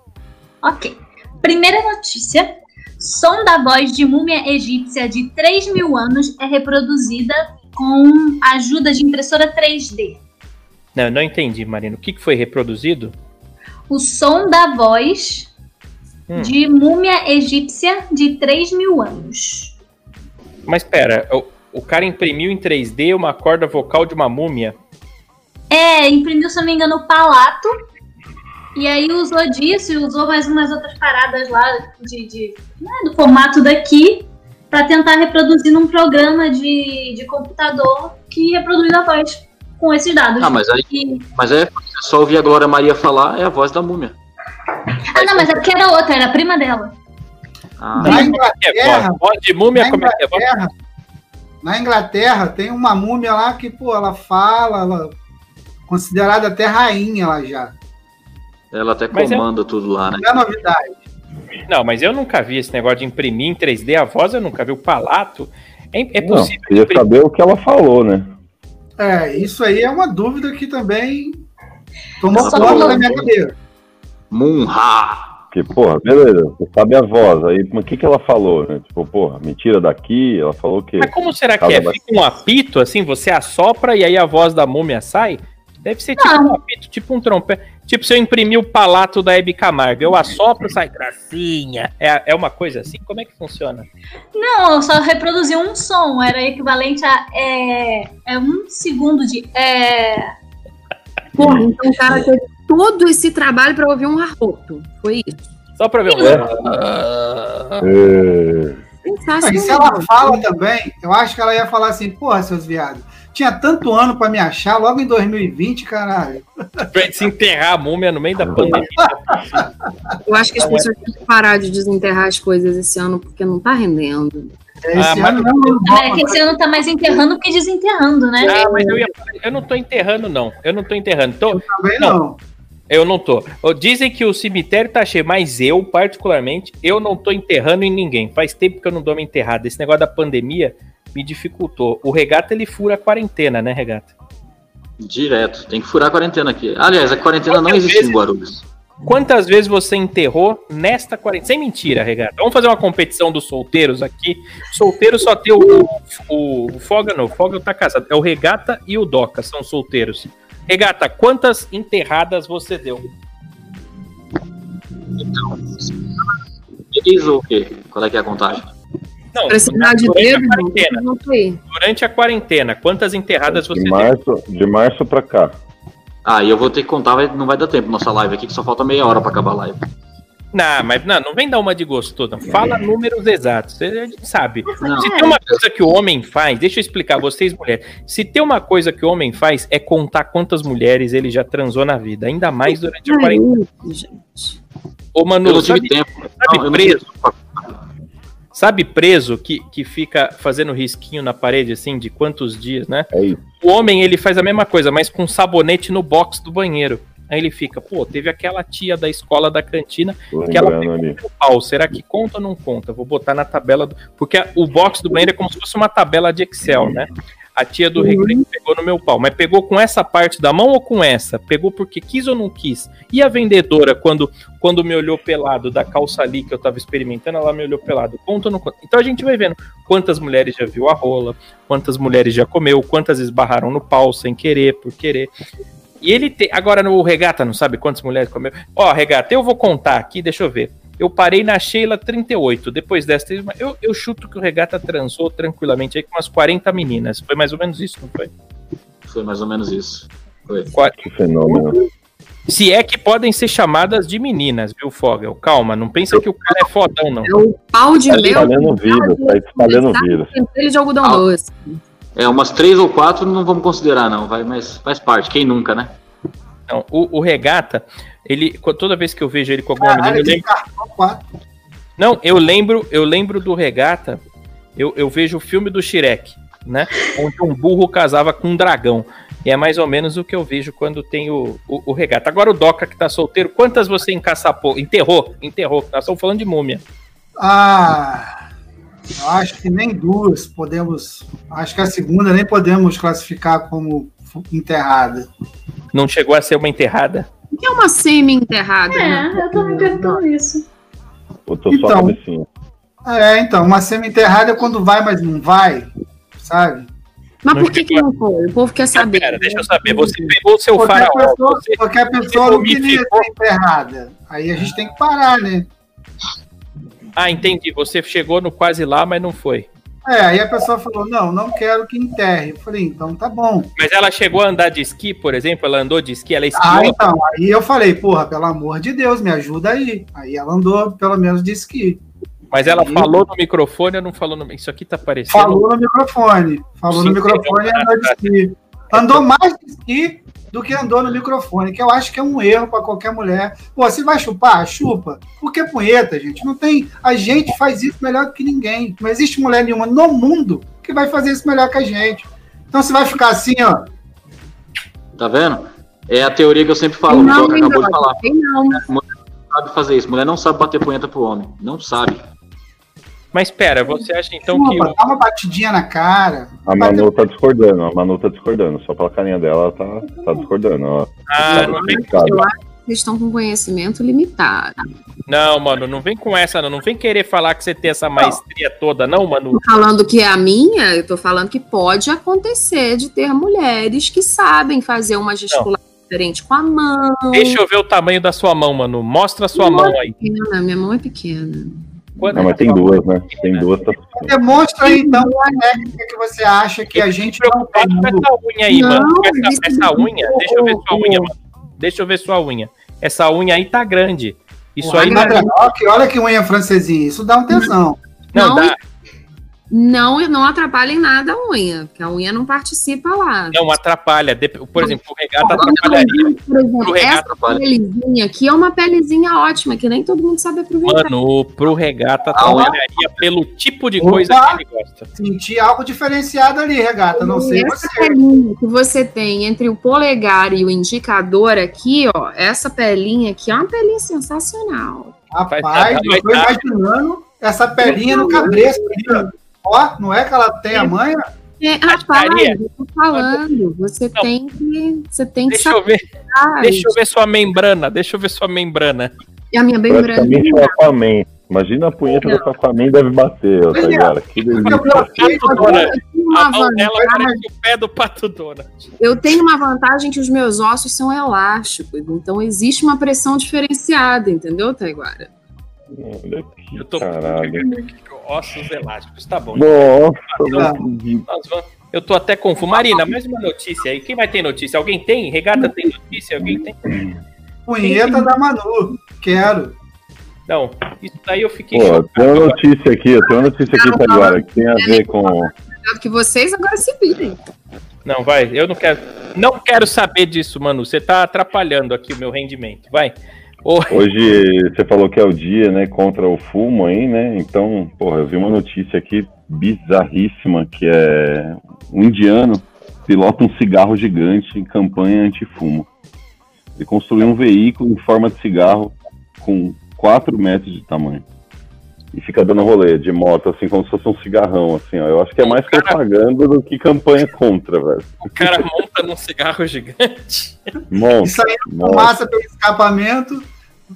Ok. Primeira notícia. Som da voz de múmia egípcia de 3 mil anos é reproduzida com a ajuda de impressora 3D. Não, eu não entendi, Marina. O que, que foi reproduzido? O som da voz Hum. de múmia egípcia de 3 mil anos. Mas pera, o, o cara imprimiu em 3D uma corda vocal de uma múmia. É, imprimiu, se não me engano, o palato. E aí usou disso e usou mais umas outras paradas lá de, de- né, do formato daqui para tentar reproduzir num programa de, de computador que reproduz a voz com esses dados. Ah, mas aí, E- mas é só ouvir a Glória Maria falar, é a voz da múmia. Ah, não, mas é porque era outra, era a prima dela. Ah, Na É, Inglaterra, voz, de múmia, na como é que é? Na Inglaterra tem uma múmia lá que, pô, ela fala, ela considerada até rainha ela já. Ela até Mas é- comanda tudo lá, né? Não é novidade. Não, mas eu nunca vi esse negócio de imprimir em 3D a voz, eu nunca vi o palato. É, é Não, possível queria imprimir. saber o que ela falou, né? É, isso aí é uma dúvida que também tomou Ela conta falou. da minha cabeça. Munha! Porque, porra, beleza, você sabe a voz. Aí, mas o que, que ela falou, né? Tipo, porra, me tira daqui. Ela falou o quê? Mas como será que Cada é? Fica um apito assim, você assopra e aí a voz da múmia sai? Deve ser tipo Não. um apito, tipo um trompete. Tipo, se eu imprimir o palato da Hebe Camargo, eu assopro, sai gracinha. É, é uma coisa assim? Como é que funciona? Não, eu só reproduziu um som, era equivalente a é, é um segundo de. É, Porra, então o cara teve todo esse trabalho pra ouvir um arroto. Foi isso. Só pra ver um. É, Ah, E se ela fala também, eu acho que ela ia falar assim, porra, seus viados, tinha tanto ano pra me achar, logo em 2020, caralho. Pra gente se enterrar a múmia no meio da pandemia. Eu acho que as pessoas têm que parar de desenterrar as coisas esse ano porque não tá rendendo. Esse Ah, mas- ano não, é que esse ano tá mais enterrando que desenterrando, né? Ah, mas eu ia falar, eu não tô enterrando, não. Eu não tô enterrando. Tô, também não. eu não tô. Dizem que o cemitério tá cheio, mas eu, particularmente, eu não tô enterrando em ninguém. Faz tempo que eu não dou uma enterrada. Esse negócio da pandemia me dificultou. O regata, ele fura a quarentena, né, regata? Direto. Tem que furar a quarentena aqui. Aliás, a quarentena não Quantas existe vezes- em Guarulhos. Quantas vezes você enterrou nesta quarentena? Sem mentira, regata. Vamos fazer uma competição dos solteiros aqui. Solteiro só tem o, o, o Foga, não. O Foga tá casado. É o regata e o Doca, são solteiros. Regata, quantas enterradas você deu? Diz o quê? Qual é que é a contagem? Não, Precisar de durante dedo, a quarentena. não sei. Durante a quarentena, quantas enterradas você de, março, de março pra cá. Ah, e eu vou ter que contar, não vai dar tempo nossa live aqui, que só falta meia hora pra acabar a live. Não, mas não, não vem dar uma de gostoso. Fala números exatos. A gente sabe. Não. Se tem uma coisa que o homem faz, deixa eu explicar, vocês mulheres. Se tem uma coisa que o homem faz, é contar quantas mulheres ele já transou na vida. Ainda mais durante a quarentena. Ô, Eu Manu, não tive sabe, tempo. sabe Não, eu não tive preso? Sabe preso que, que fica fazendo risquinho na parede, assim, de quantos dias, né? É. O homem, ele faz a mesma coisa, mas com sabonete no box do banheiro. Aí ele fica, pô, teve aquela tia da escola da cantina que ela ali. pegou no pau. Será que conta ou não conta? Vou botar na tabela. Do... Porque o box do banheiro é como se fosse uma tabela de Excel, né? A tia do recreio pegou no meu pau. Mas pegou com essa parte da mão ou com essa? Pegou porque quis ou não quis? E a vendedora, quando, quando me olhou pelado da calça ali que eu tava experimentando, ela me olhou pelado. Conta ou não conta? Então a gente vai vendo quantas mulheres já viu a rola, quantas mulheres já comeu, quantas esbarraram no pau sem querer, por querer. E ele tem. Agora no regata, não sabe quantas mulheres comeu? Ó, regata, eu vou contar aqui, deixa eu ver. Eu parei na Sheila 38. Depois dessa, eu, eu chuto que o regata transou tranquilamente aí com umas 40 meninas. Foi mais ou menos isso, não foi? Foi mais ou menos isso. Foi. Qua- Que fenômeno. Se é que podem ser chamadas de meninas, viu, Fogel? Calma, não pensa que o cara é fodão, não. É o pau de Tá mel. espalhando vírus, tá espalhando vírus. Tempero de algodão Ah. doce. É, umas três ou quatro não vamos considerar, não. Vai, mas faz parte. Quem nunca, né? Não, o, o regata, ele. Toda vez que eu vejo ele com alguma menina, Caralho, eu tem lembro. Não, eu lembro, eu lembro do regata. Eu, eu vejo o filme do Shrek, né? Onde um burro casava com um dragão. E é mais ou menos o que eu vejo quando tem o, o, o regata. Agora o Doca que tá solteiro, quantas você encaçapou? Enterrou, enterrou. Nós estamos falando de múmia. Ah, eu acho que nem duas podemos. Acho que a segunda nem podemos classificar como enterrada. Não chegou a ser uma enterrada? O que é uma semi-enterrada? né? É, eu tô me perguntando isso. Eu tô só Então. cabecinha. É, então, uma semi-enterrada é quando vai, mas não vai, sabe? Mas Não por que, que não foi? O povo quer saber. Pera, deixa eu saber. Você pegou o seu a faraó. pessoa, Você, a pessoa não queria ser enterrada. Aí a gente tem que parar, né? Ah, entendi. Você chegou no quase lá, mas não foi. É, aí a pessoa falou, não, não quero que enterre. Eu falei, então tá bom. Mas ela chegou a andar de esqui, por exemplo? Ela andou de esqui, ela esquiou. Ah, então, aí eu falei, porra, pelo amor de Deus, me ajuda aí. Aí ela andou, pelo menos, de esqui. Mas ela Aí- falou no microfone ou não falou no. Isso aqui tá parecendo. Falou no microfone. Falou no Sim, microfone e sim. andou de esqui. Andou mais de esqui do que andou no microfone, que eu acho que é um erro para qualquer mulher. Pô, você vai chupar? Chupa. Porque punheta, gente. Não tem. A gente faz isso melhor do que ninguém. Não existe mulher nenhuma no mundo que vai fazer isso melhor que a gente. Então você vai ficar assim, ó. Tá vendo? É a teoria que eu sempre falo. o não, Doca acabou de falar. tem não. Não sabe fazer isso. Mulher não sabe bater punheta pro homem. Não sabe. Mas pera, você acha então que. Chupa, o- dá uma batidinha na cara. A Manu tá discordando, a Manu tá discordando. Só pela carinha dela, ela tá, tá discordando. Ó. Ah, não vem, Sabe? Eu acho que vocês estão com conhecimento limitado. não, mano, não vem com essa, não. Não vem querer falar que você tem essa maestria toda, não, Manu. Tô falando que é a minha, eu tô falando que pode acontecer de ter mulheres que sabem fazer uma gesticulação diferente com a mão. Deixa eu ver o tamanho da sua mão, Manu. Mostra a sua Não. mão aí. Pequena, minha mão é pequena. Quanto Não, mas tem duas, né? Tem duas. Tá... Demonstra aí, então, a técnica que você acha que a gente não tem. Com essa unha aí, Não, mano. Essa, essa unha, deixa eu ver sua unha, mano. Deixa eu ver sua unha. Essa unha aí tá grande. Isso aí Olha, não, olha que- olha que unha francesinha. Isso dá um tesão. não Não, dá. Não, não atrapalha em nada a unha, porque a unha não participa lá. Não atrapalha. Por exemplo, o regata atrapalharia. Por exemplo, regata essa atrapalha. pelezinha aqui é uma pelezinha ótima, que nem todo mundo sabe aproveitar. Mano, pro regata Ah, atrapalharia pelo tipo de Opa. coisa que ele gosta. Senti algo diferenciado ali, regata. Não sei essa você. pelinha que você tem entre o polegar e o indicador aqui, ó, essa pelinha aqui é uma pelinha sensacional. Rapaz, eu tô imaginando essa pelinha no cabresto ali, ó. Não é que ela tem a manha? É, rapaz, Maria. eu tô falando, você Não. tem que, você tem que Deixa eu ver, deixa eu ver sua membrana. Deixa eu ver sua membrana. E a minha bem branca. Praticamente o Aquaman. Imagina a punheta do Aquaman deve bater, ó, tá ligado? Que delícia. A mão dela parece o pé do pato Donald. Eu tenho uma vantagem que os meus ossos são elásticos, então existe uma pressão diferenciada, entendeu, Taiguara? Olha aqui, Eu tô caralho. ossos elásticos, tá bom. Nossa, Eu tô até confuso. Marina, mais uma notícia aí. Quem vai ter notícia? Alguém tem? Regata tem notícia? Alguém tem? Punheta da Manu. Quero. Não, isso daí eu fiquei. Pô, tenho uma notícia aqui, eu tenho uma notícia aqui pra agora, que tem a ver com. Que vocês agora se virem. Não, vai, eu não quero. Não quero saber disso, Manu. Você tá atrapalhando aqui o meu rendimento. Vai. Ô, Hoje você falou que é o dia, né, contra o fumo aí, né? Então, porra, eu vi uma notícia aqui bizarríssima que é um indiano pilota um cigarro gigante em campanha anti-fumo. Ele construiu um veículo em forma de cigarro com 4 metros de tamanho. E fica dando rolê de moto, assim, como se fosse um cigarrão, assim, ó. Eu acho que é mais propaganda do que campanha contra, velho. o cara monta num cigarro gigante. Monta, Isso aí monta. fumaça pelo escapamento.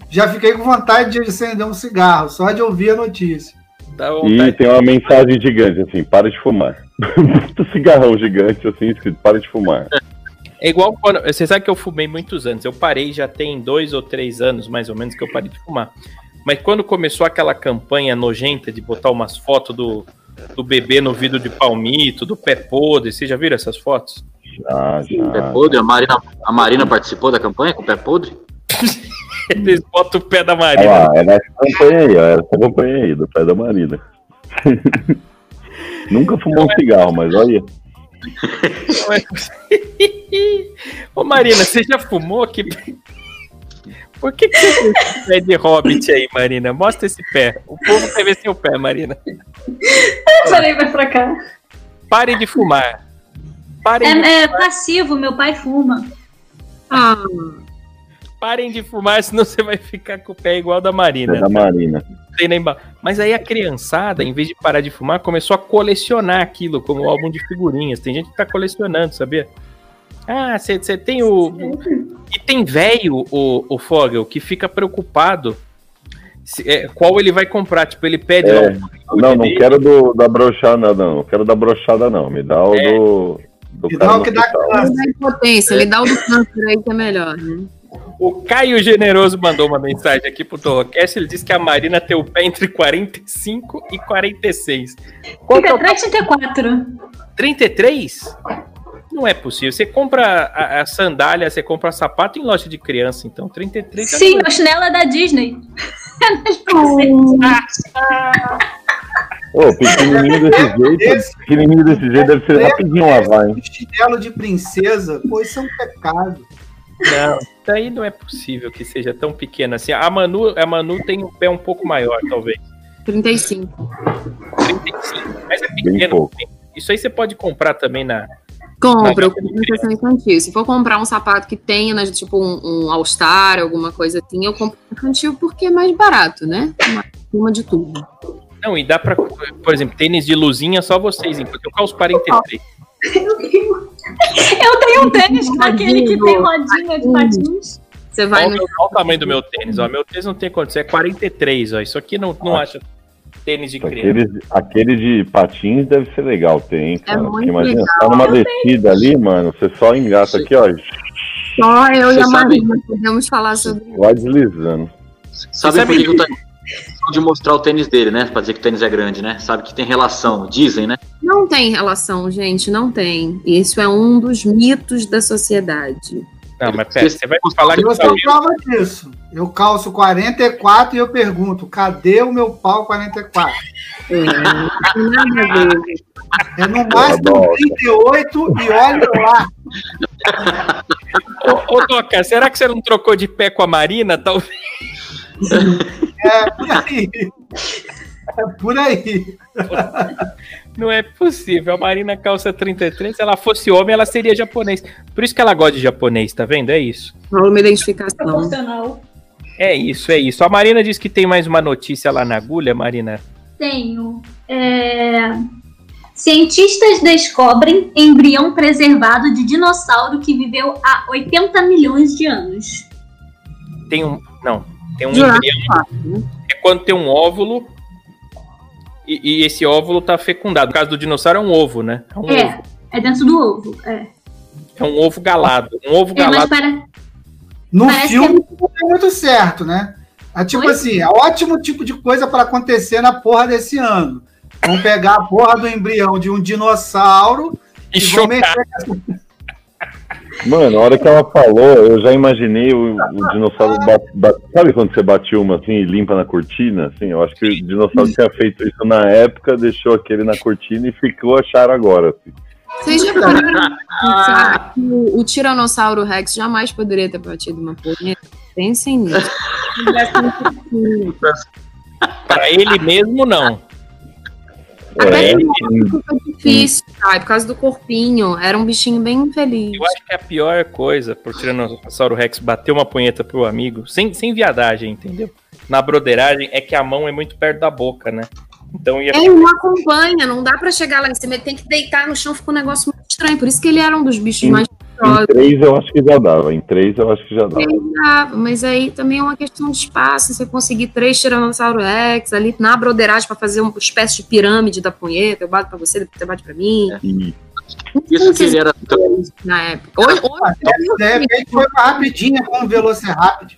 Já fiquei com vontade de acender um cigarro, só de ouvir a notícia. Dá E tem uma mensagem gigante, assim, para de fumar. Muito cigarrão gigante, assim, escrito, para de fumar. É igual quando. Você sabe que eu fumei muitos anos. Eu parei já tem dois ou três anos, mais ou menos, que eu parei de fumar. Mas quando começou aquela campanha nojenta de botar umas fotos do, do bebê no vidro de palmito, do pé podre, vocês já viram essas fotos? Já, Pé já. podre, a Marina, a Marina participou da campanha com o pé podre? Eles botam o pé da Marina. lá, é nessa campanha aí, ó, é essa campanha aí, do pé da Marina. Nunca fumou um cigarro, mas olha. Não é possível. Ô Marina, você já fumou aqui? Por que, que você tem esse pé de hobbit aí, Marina? Mostra esse pé. O povo quer ver seu pé, Marina. Peraí, vai pra cá. Pare de fumar. Parem, de, É, é passivo, meu pai fuma. Ah, parem de fumar, senão você vai ficar com o pé igual da Marina. Pé da Marina. Tem nem ba- Mas aí a criançada, em vez de parar de fumar, começou a colecionar aquilo como um álbum de figurinhas. Tem gente que tá colecionando, sabia? Ah, você tem o. E tem velho, o, o Fogel, que fica preocupado se- é, qual ele vai comprar. Tipo, ele pede É, lá Não, não dele. quero do, da brochada, não. Não quero da brochada, não. Me dá o É. do. Do Me dá o que dá câncer. dá impotência, ele dá o do câncer aí que é melhor, né? O Caio Generoso mandou uma mensagem aqui pro Torrocast. Ele disse que a Marina tem o pé entre 45 e 46. Qual é Fica o 334. 33? Não é possível. Você compra a, a sandália, você compra sapato em loja de criança, então 33 é Sim, coisa. o chinelo é da Disney. Ô, pequenininho desse jeito, Esse pequenininho desse jeito deve ser rapidinho lavar, hein? chinelo de princesa, pô, isso é um pecado. Não, isso aí não é possível que seja tão pequena assim. A Manu, a Manu tem um pé um pouco maior, talvez. 35. 35, mas é pequeno. Isso aí você pode comprar também na. Compra, eu compro proteção infantil. Se for comprar um sapato que tenha, né, tipo um, um All-Star, alguma coisa assim, eu compro infantil porque é mais barato, né? Uma de tudo. Não, e dá pra. Por exemplo, tênis de luzinha só vocês, enquanto eu calço 43. Eu tenho um tênis daquele que tem rodinha de patins. Você vai Olha no o tamanho do meu tênis, ó. Meu tênis não tem condição, é 43, ó. Isso aqui não, não acha tênis de criança. Aquele, aquele de patins deve ser legal ter, hein, cara? É muito imagina, legal. tá numa descida ali, mano, você só engata aqui, ó, Só eu e Você a sabe- Marina podemos falar sobre vai deslizando. Sabe, sabe por que, que- Tony de mostrar o tênis dele, né? Pra dizer que o tênis é grande, né? Sabe que tem relação, dizem, né? Não tem relação, gente, não tem. Isso é um dos mitos da sociedade. Não, mas pera, você vai falar que Eu sou Samir, prova disso. Eu calço 44 e eu pergunto, cadê o meu pau 44? É, no máximo Adoro. 38 e olha lá. Ô, ô, Doca, será que você não trocou de pé com a Marina? Talvez. É por aí. É por aí. Não é possível. A Marina calça 33. Se ela fosse homem, ela seria japonês. Por isso que ela gosta de japonês, tá vendo? É isso. Uma identificação. É isso, é isso. A Marina disse que tem mais uma notícia lá na agulha, Marina. Tenho. É, Cientistas descobrem embrião preservado de dinossauro que viveu há 80 milhões de anos. Tem um. Não. Tem um embrião. Né? É quando tem um óvulo. E, e esse óvulo tá fecundado. No caso do dinossauro é um ovo, né? É um É, ovo. é dentro do ovo. É, É um ovo galado. Um ovo é galado. para. No Parece filme não é muito certo, né? É tipo Oi? assim, é ótimo tipo de coisa para acontecer na porra desse ano. Vão pegar a porra do embrião de um dinossauro E e vão chocar. mexer com essa- Mano, a hora que ela falou, eu já imaginei o, o dinossauro. Bat, bat, sabe quando você bate uma assim e limpa na cortina? Assim, eu acho que o dinossauro tinha feito isso na época, deixou aquele na cortina e ficou achar agora. Assim. Vocês já pararam pensar que o, o Tiranossauro Rex jamais poderia ter batido uma punheta? Pensem nisso. Pra ele mesmo, não. Até É, foi difícil, sabe? Por causa do corpinho. Era um bichinho bem infeliz. Eu acho que a pior coisa pro Tiranossauro Rex bater uma punheta pro amigo, sem, sem viadagem, entendeu? Na broderagem, é que a mão é muito perto da boca, né? Então ia É, não acompanha, não dá pra chegar lá em cima. Ele tem que deitar no chão, fica um negócio muito estranho. Por isso que ele era um dos bichos Sim. mais Em perigosos. três eu acho que já dava. Em três eu acho que já dava. Dava, Mas aí também é uma questão de espaço. Você conseguir três Tiranossauro Rex ali na broderagem pra fazer uma espécie de pirâmide da punheta. Eu bato pra você, depois você bate pra mim. E Isso que ele era tão. Na época. Hoje, hoje De repente foi uma rapidinha com o Velociraptor.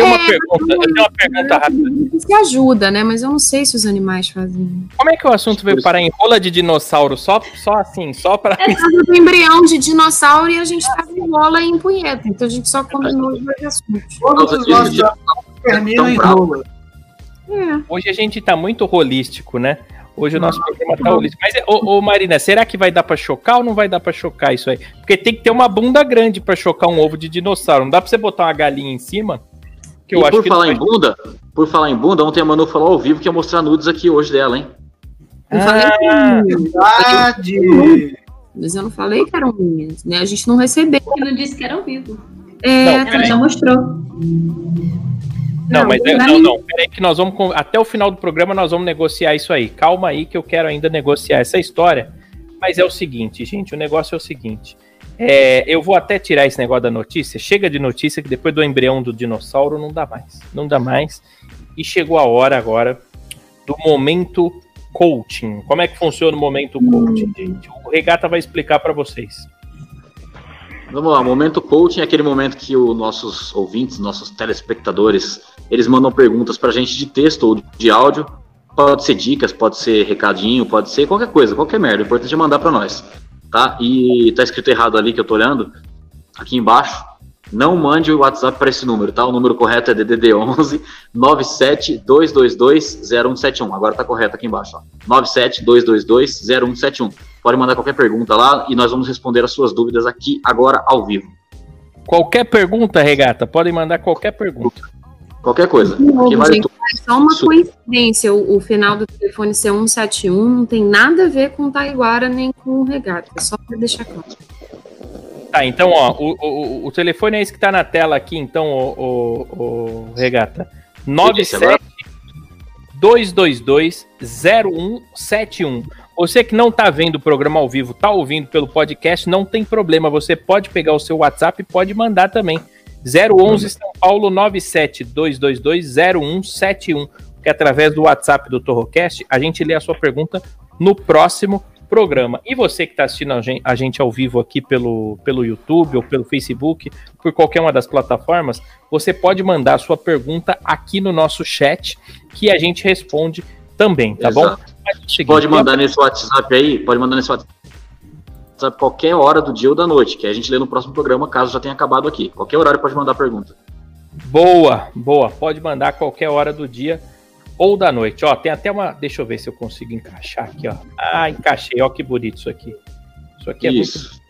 Tem uma É, pergunta, eu tenho uma pergunta rápida. se ajuda, né? Mas eu não sei se os animais fazem. Como é que o assunto veio parar em rola de dinossauro? Só, só assim, só pra. É do embrião de dinossauro e a gente tava em bola e em punheta. Então a gente só combinou os dois assuntos. Todos os nossos Já- terminam em rola. É. Hoje a gente tá muito holístico, né? Hoje o nosso programa tá holístico. Mas, ô, ô, Marina, será que vai dar pra chocar ou não vai dar pra chocar isso aí? Porque tem que ter uma bunda grande pra chocar um ovo de dinossauro. Não dá pra você botar uma galinha em cima? Que eu e acho por que falar não em bunda, por falar em bunda, ontem a Manu falou ao vivo que ia mostrar nudes aqui hoje dela, hein? Eu falei Ah, Verdade. mas eu não falei que eram minhas, né? A gente não recebeu. Que não disse que era ao vivo. É, Não, Ela peraí. já mostrou. Não, mas é- não, mim- não. Peraí que nós vamos. Até o final do programa nós vamos negociar isso aí. Calma aí que eu quero ainda negociar essa história. Mas é o seguinte, gente, o negócio é o seguinte. É, eu vou até tirar esse negócio da notícia. Chega de notícia que depois do embrião do dinossauro não dá mais. Não dá mais. E chegou a hora agora do momento coaching. Como é que funciona o momento coaching, gente? O Regata vai explicar para vocês. Vamos lá, momento coaching é aquele momento que os nossos ouvintes, nossos telespectadores, eles mandam perguntas pra gente de texto ou de áudio. Pode ser dicas, pode ser recadinho, pode ser qualquer coisa, qualquer merda. O importante é mandar pra nós, tá? E tá escrito errado ali que eu tô olhando, aqui embaixo. Não mande o WhatsApp para esse número, tá? O número correto é DDD 11 97222 0171. Agora tá correto aqui embaixo, ó. 97222 0171. Pode mandar qualquer pergunta lá e nós vamos responder as suas dúvidas aqui agora ao vivo. Qualquer pergunta, Regata, podem mandar qualquer pergunta. Qualquer coisa. De novo, Aqui vale gente, tudo. é só uma Isso. coincidência o, o final do telefone ser 171, não tem nada a ver com Taiguara nem com o regata, é só pra deixar claro. Tá, então, ó, o, o, o telefone é esse que tá na tela aqui, então, o, o, o Regata. disse agora? 97 222 0171. Você que não tá vendo o programa ao vivo, tá ouvindo pelo podcast, não tem problema. Você pode pegar o seu WhatsApp e pode mandar também. 011 São Paulo 97 222 0171. Que através do WhatsApp do Torrocast, a gente lê a sua pergunta no próximo programa. E você que está assistindo a gente, ao vivo aqui pelo, pelo YouTube ou pelo Facebook, por qualquer uma das plataformas, você pode mandar a sua pergunta aqui no nosso chat, que a gente responde também, tá bom? Exato. Mas é seguinte, Pode mandar nesse WhatsApp aí, pode mandar nesse WhatsApp qualquer hora do dia ou da noite, que a gente lê no próximo programa, caso já tenha acabado aqui. Qualquer horário pode mandar pergunta. Boa, boa. Pode mandar a qualquer hora do dia ou da noite. Ó, tem até uma. Deixa eu ver se eu consigo encaixar aqui, ó. Ah, encaixei. Ó, que bonito isso aqui. Isso aqui é muito Isso.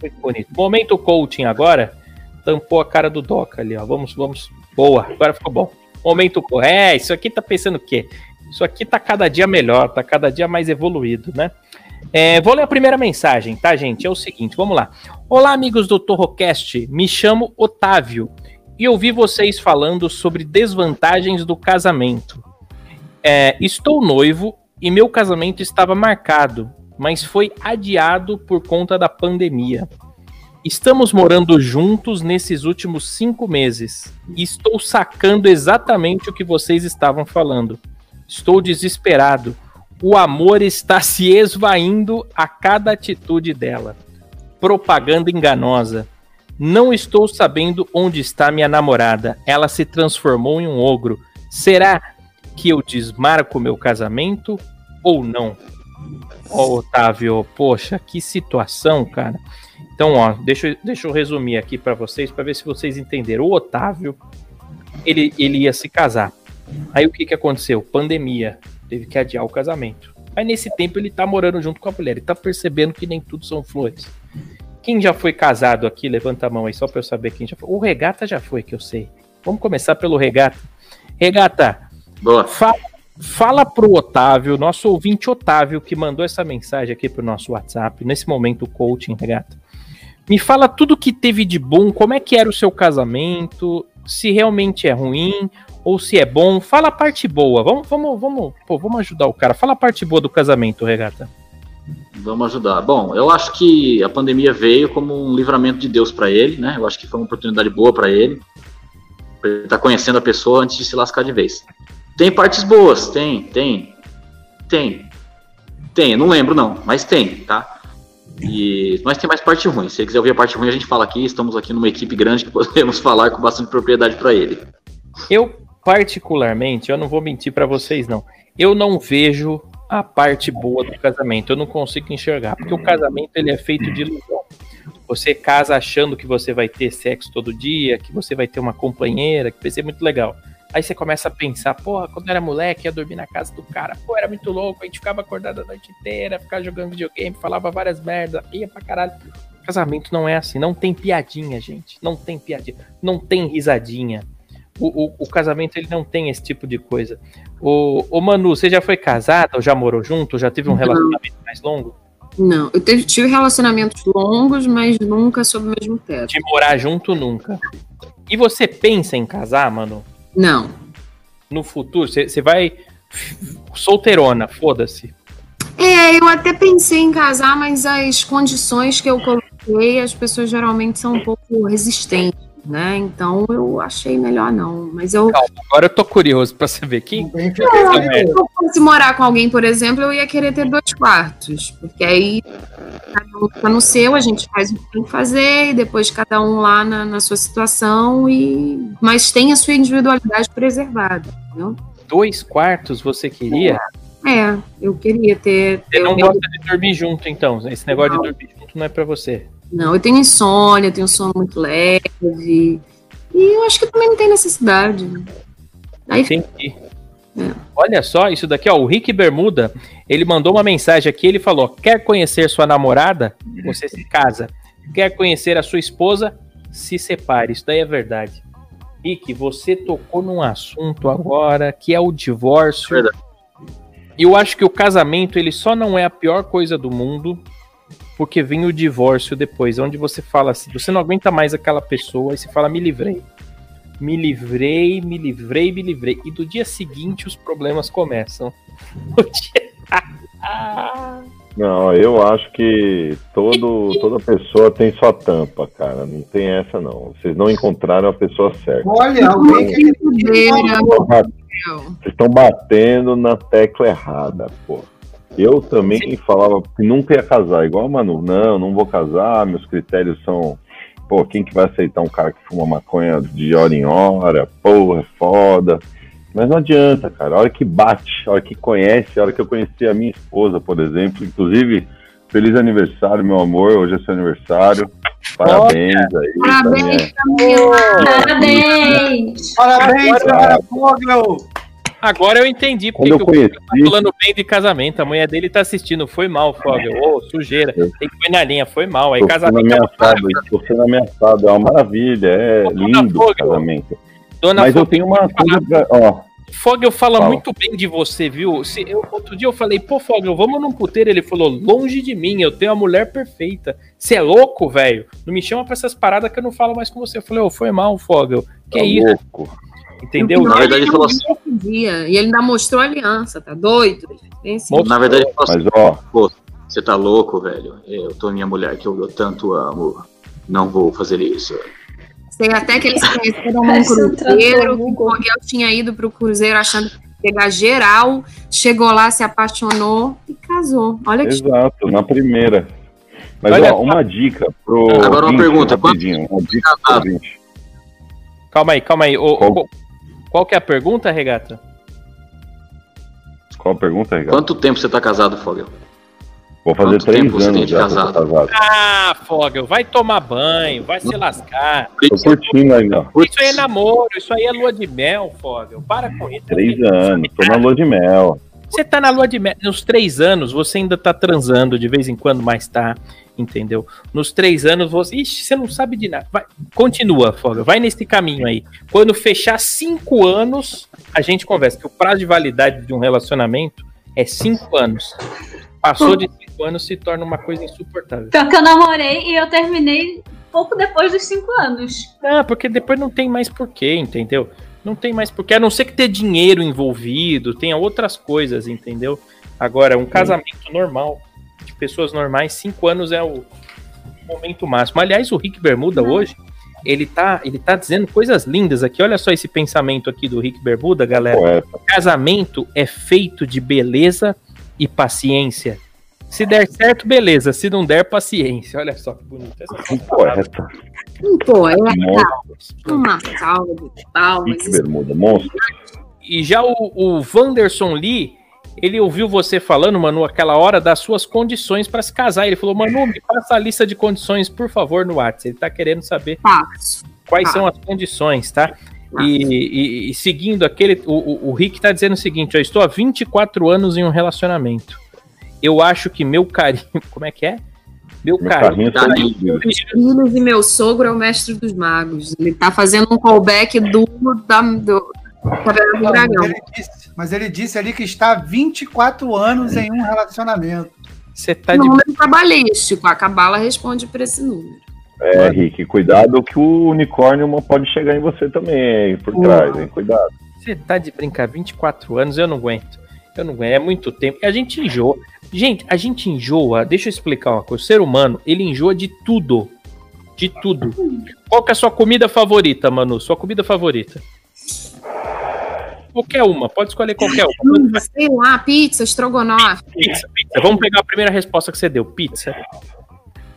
Muito bonito. Momento coaching agora. Tampou a cara do Doca ali, ó. Vamos, vamos. Boa, agora ficou bom. Momento co- É, isso aqui tá pensando o quê? Isso aqui tá cada dia melhor, tá cada dia mais evoluído, né? É, vou ler a primeira mensagem, tá, gente? É o seguinte, vamos lá. Olá, amigos do Torrocast. Me chamo Otávio e ouvi vocês falando sobre desvantagens do casamento. É, estou noivo e meu casamento estava marcado, mas foi adiado por conta da pandemia. Estamos morando juntos nesses últimos cinco meses e estou sacando exatamente o que vocês estavam falando. Estou desesperado. O amor está se esvaindo a cada atitude dela. Propaganda enganosa. Não estou sabendo onde está minha namorada. Ela se transformou em um ogro. Será que eu desmarco meu casamento ou não? Ó, Otávio, poxa, que situação, cara. Então, ó, deixa, deixa eu resumir aqui pra vocês, pra ver se vocês entenderam. O Otávio, ele, ele ia se casar. Aí o que que aconteceu? Pandemia. Teve que adiar o casamento. Aí nesse tempo ele tá morando junto com a mulher. Ele tá percebendo que nem tudo são flores. Quem já foi casado aqui, levanta a mão aí, só pra eu saber quem já foi. O Regata já foi, que eu sei. Vamos começar pelo Regata. Regata, Boa. Fala, fala pro Otávio, nosso ouvinte Otávio, que mandou essa mensagem aqui pro nosso WhatsApp, nesse momento coaching, regata. Me fala tudo que teve de bom, como é que era o seu casamento, se realmente é ruim ou se é bom. Fala a parte boa. Vamos, vamos, vamos, pô, vamos ajudar o cara. Fala a parte boa do casamento, regata. Vamos ajudar. Bom, eu acho que a pandemia veio como um livramento de Deus para ele, né? Eu acho que foi uma oportunidade boa para ele. Ele estar conhecendo a pessoa antes de se lascar de vez. Tem partes boas, tem, tem, tem, tem. Não lembro não, mas tem, tá? E, mas tem mais parte ruim. Se ele quiser ouvir a parte ruim, a gente fala aqui. Estamos aqui numa equipe grande que podemos falar com bastante propriedade para ele. Eu, particularmente, eu não vou mentir pra vocês, não. Eu não vejo a parte boa do casamento. Eu não consigo enxergar. Porque o casamento ele é feito de ilusão. Você casa achando que você vai ter sexo todo dia, que você vai ter uma companheira, que vai ser muito legal. Aí você começa a pensar, porra, quando eu era moleque, ia dormir na casa do cara. Pô, era muito louco, a gente ficava acordado a noite inteira, ficava jogando videogame, falava várias merdas, ia pra caralho. Casamento não é assim, não tem piadinha, gente. Não tem piadinha, não tem risadinha. O, o, o casamento ele não tem esse tipo de coisa. O, o Manu, você já foi casada ou já morou junto? Já teve um relacionamento mais longo? Não, eu teve- tive relacionamentos longos, mas nunca sob o mesmo teto. De morar junto nunca. E você pensa em casar, mano? Não. No futuro? Você vai solteirona, foda-se. É, eu até pensei em casar, mas as condições que eu coloquei, as pessoas geralmente são um pouco resistentes, né? Então eu achei melhor não. Mas eu, Calma, agora eu tô curioso pra saber quem. Merda. se eu fosse morar com alguém, por exemplo, eu ia querer ter dois quartos. Porque aí cada um fica no seu, a gente faz o que tem que fazer, e depois cada um lá na, na sua situação, e mas tem a sua individualidade preservada. Entendeu? Dois quartos você queria? É, eu queria ter. Você ter não o meu- gosta de dormir junto, então. Esse negócio Não. de dormir junto não é pra você. Não, eu tenho insônia, eu tenho sono muito leve. E eu acho que também não tem necessidade. Aí Entendi. É. Olha só, isso daqui, ó. O Rick Bermuda, ele mandou uma mensagem aqui. Ele falou: Quer conhecer sua namorada? Você se casa. Quer conhecer a sua esposa? Se separe. Isso daí é verdade. Rick, você tocou num assunto agora que é o divórcio. Verdade. E eu acho que o casamento ele só não é a pior coisa do mundo porque vem o divórcio depois, onde você fala assim, você não aguenta mais aquela pessoa e você fala me livrei. Me livrei, me livrei, me livrei. E do dia seguinte os problemas começam. O dia- Não, eu acho que todo, toda pessoa tem sua tampa, cara. Não tem essa, não. Vocês não encontraram a pessoa certa. Olha, alguém que. Vocês estão batendo na tecla errada, pô. Eu também falava que nunca ia casar, igual a Manu. Não, não vou casar, meus critérios são. Pô, quem que vai aceitar um cara que fuma maconha de hora em hora? Porra, é foda. Mas não adianta, cara. A hora que bate, a hora que conhece, a hora que eu conheci a minha esposa, por exemplo. Inclusive, feliz aniversário, meu amor. Hoje é seu aniversário. Parabéns aí. pra Parabéns, minha- Camila. Parabéns! Parabéns, Samara Fogel! Agora eu entendi porque eu que o Fogel tá conheci, falando bem de casamento. A mulher dele tá assistindo. Foi mal, Fogel. Ô, sujeira. Eu- Tem que pôr na linha. Foi mal. Aí Tô sendo casamento é uma ameaçado, tô sendo ameaçado, é uma maravilha, é Ô, lindo Fogel. casamento. Dona Mas eu Fogel, tenho uma coisa pra. Ó, Fogel fala Fala. muito bem de você, viu? Se eu, outro dia eu falei, pô, Fogel, vamos num puteiro. Ele falou, longe de mim, eu tenho a mulher perfeita. Você é louco, velho? Não me chama pra essas paradas que eu não falo mais com você. Eu falei, ô, foi mal, Fogel. Que tá isso, louco. Entendeu? Na verdade, ele falou assim- Outro dia, e ele ainda mostrou a aliança, tá doido? Moço, Na verdade, ele falou assim, Mas ó, você tá louco, velho? Eu tô minha mulher que eu, eu tanto amo. Não vou fazer isso. Sei até que eles conheceram um cruzeiro, trator que o. Fogel tinha ido pro cruzeiro achando que ia pegar geral, chegou lá, se apaixonou e casou. Olha que exato, na primeira. Mas Olha ó, uma dica pro. Agora uma ouvinte, pergunta, Rapidinho, uma dica pro ouvinte. Calma aí, calma aí. Ô, Qual- qual... que é a pergunta, Regata? Qual a pergunta, Ricardo? Quanto tempo você tá casado, Fogel? Vou fazer Quanto três tempo você tem anos de já casado? casado. Ah, Fogel, vai tomar banho, vai se lascar. Tô curtindo ainda. Isso aí é namoro, isso aí é lua de mel, Fogel. Para com isso. Três anos, tô na lua de mel. Você tá na lua de mel. Nos três anos, você ainda tá transando de vez em quando, mas tá. Entendeu? Nos três anos, você. Ixi, você não sabe de nada. Vai, continua, Fogel. Vai nesse caminho aí. Quando fechar cinco anos, a gente conversa. Que o prazo de validade de um relacionamento é cinco anos. Passou de cinco anos, se torna uma coisa insuportável. Pior que eu namorei e eu terminei pouco depois dos cinco anos. Ah, porque depois não tem mais porquê, entendeu? Não tem mais porquê, a não ser que ter dinheiro envolvido, tenha outras coisas, entendeu? Agora, um casamento normal, de pessoas normais, cinco anos é o momento máximo. Aliás, o Rick Bermuda hoje, ele tá, ele tá dizendo coisas lindas aqui. Olha só esse pensamento aqui do Rick Bermuda, galera. Poeta. Casamento é feito de beleza e paciência. Se der certo, beleza. Se não der, paciência. Olha só que bonito. Que palavras. poeta. Um poeta, uma salva de palmas. Rick Bermuda, monstro. E já o, o Wanderson Lee, ele ouviu você falando, Manu, aquela hora das suas condições para se casar. Ele falou, Manu, me passa a lista de condições, por favor, no WhatsApp. Ele tá querendo saber Fácil. quais Tá. são as condições, tá? E, e- e seguindo aquele, o, o, o Rick tá dizendo o seguinte: eu estou há 24 anos em um relacionamento. Eu acho que meu carinho. Como é que é? Meu, Meu carinho. carrinho tá Carinho. lindo. Filhos e meu sogro é o mestre dos magos. Ele tá fazendo um callback do, da, do. Mas ele, disse, mas ele disse ali que está há 24 anos em um relacionamento. Você tá de. Número cabalístico. A cabala responde para esse número. É, Rick, cuidado que o unicórnio pode chegar em você também, por trás, hein? Cuidado. Você tá de brincar 24 anos, eu não aguento. Eu não aguento, é muito tempo. E a gente enjoa. Gente, a gente enjoa. Deixa eu explicar uma coisa. O ser humano, ele enjoa de tudo. De tudo. Qual que é a sua comida favorita, Manu? Sua comida favorita? Qualquer uma, pode escolher qualquer uma. Sei lá, pizza, estrogonofe. Pizza, pizza. Vamos pegar a primeira resposta que você deu. Pizza.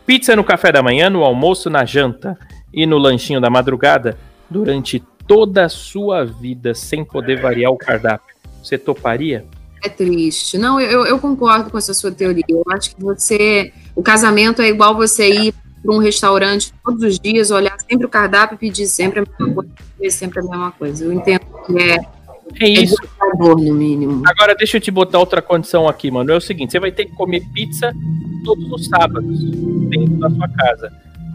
Pizza no café da manhã, no almoço, na janta e no lanchinho da madrugada durante toda a sua vida sem poder variar o cardápio. Você toparia? É triste. Não, eu, eu concordo com essa sua teoria. Eu acho que você. O casamento é igual você ir para um restaurante todos os dias, olhar sempre o cardápio e pedir sempre a mesma coisa, sempre a mesma coisa. Eu entendo que é, É é isso. desesperador, no mínimo. Agora deixa eu te botar outra condição aqui, mano. É o seguinte: você vai ter que comer pizza todos os sábados dentro da sua casa.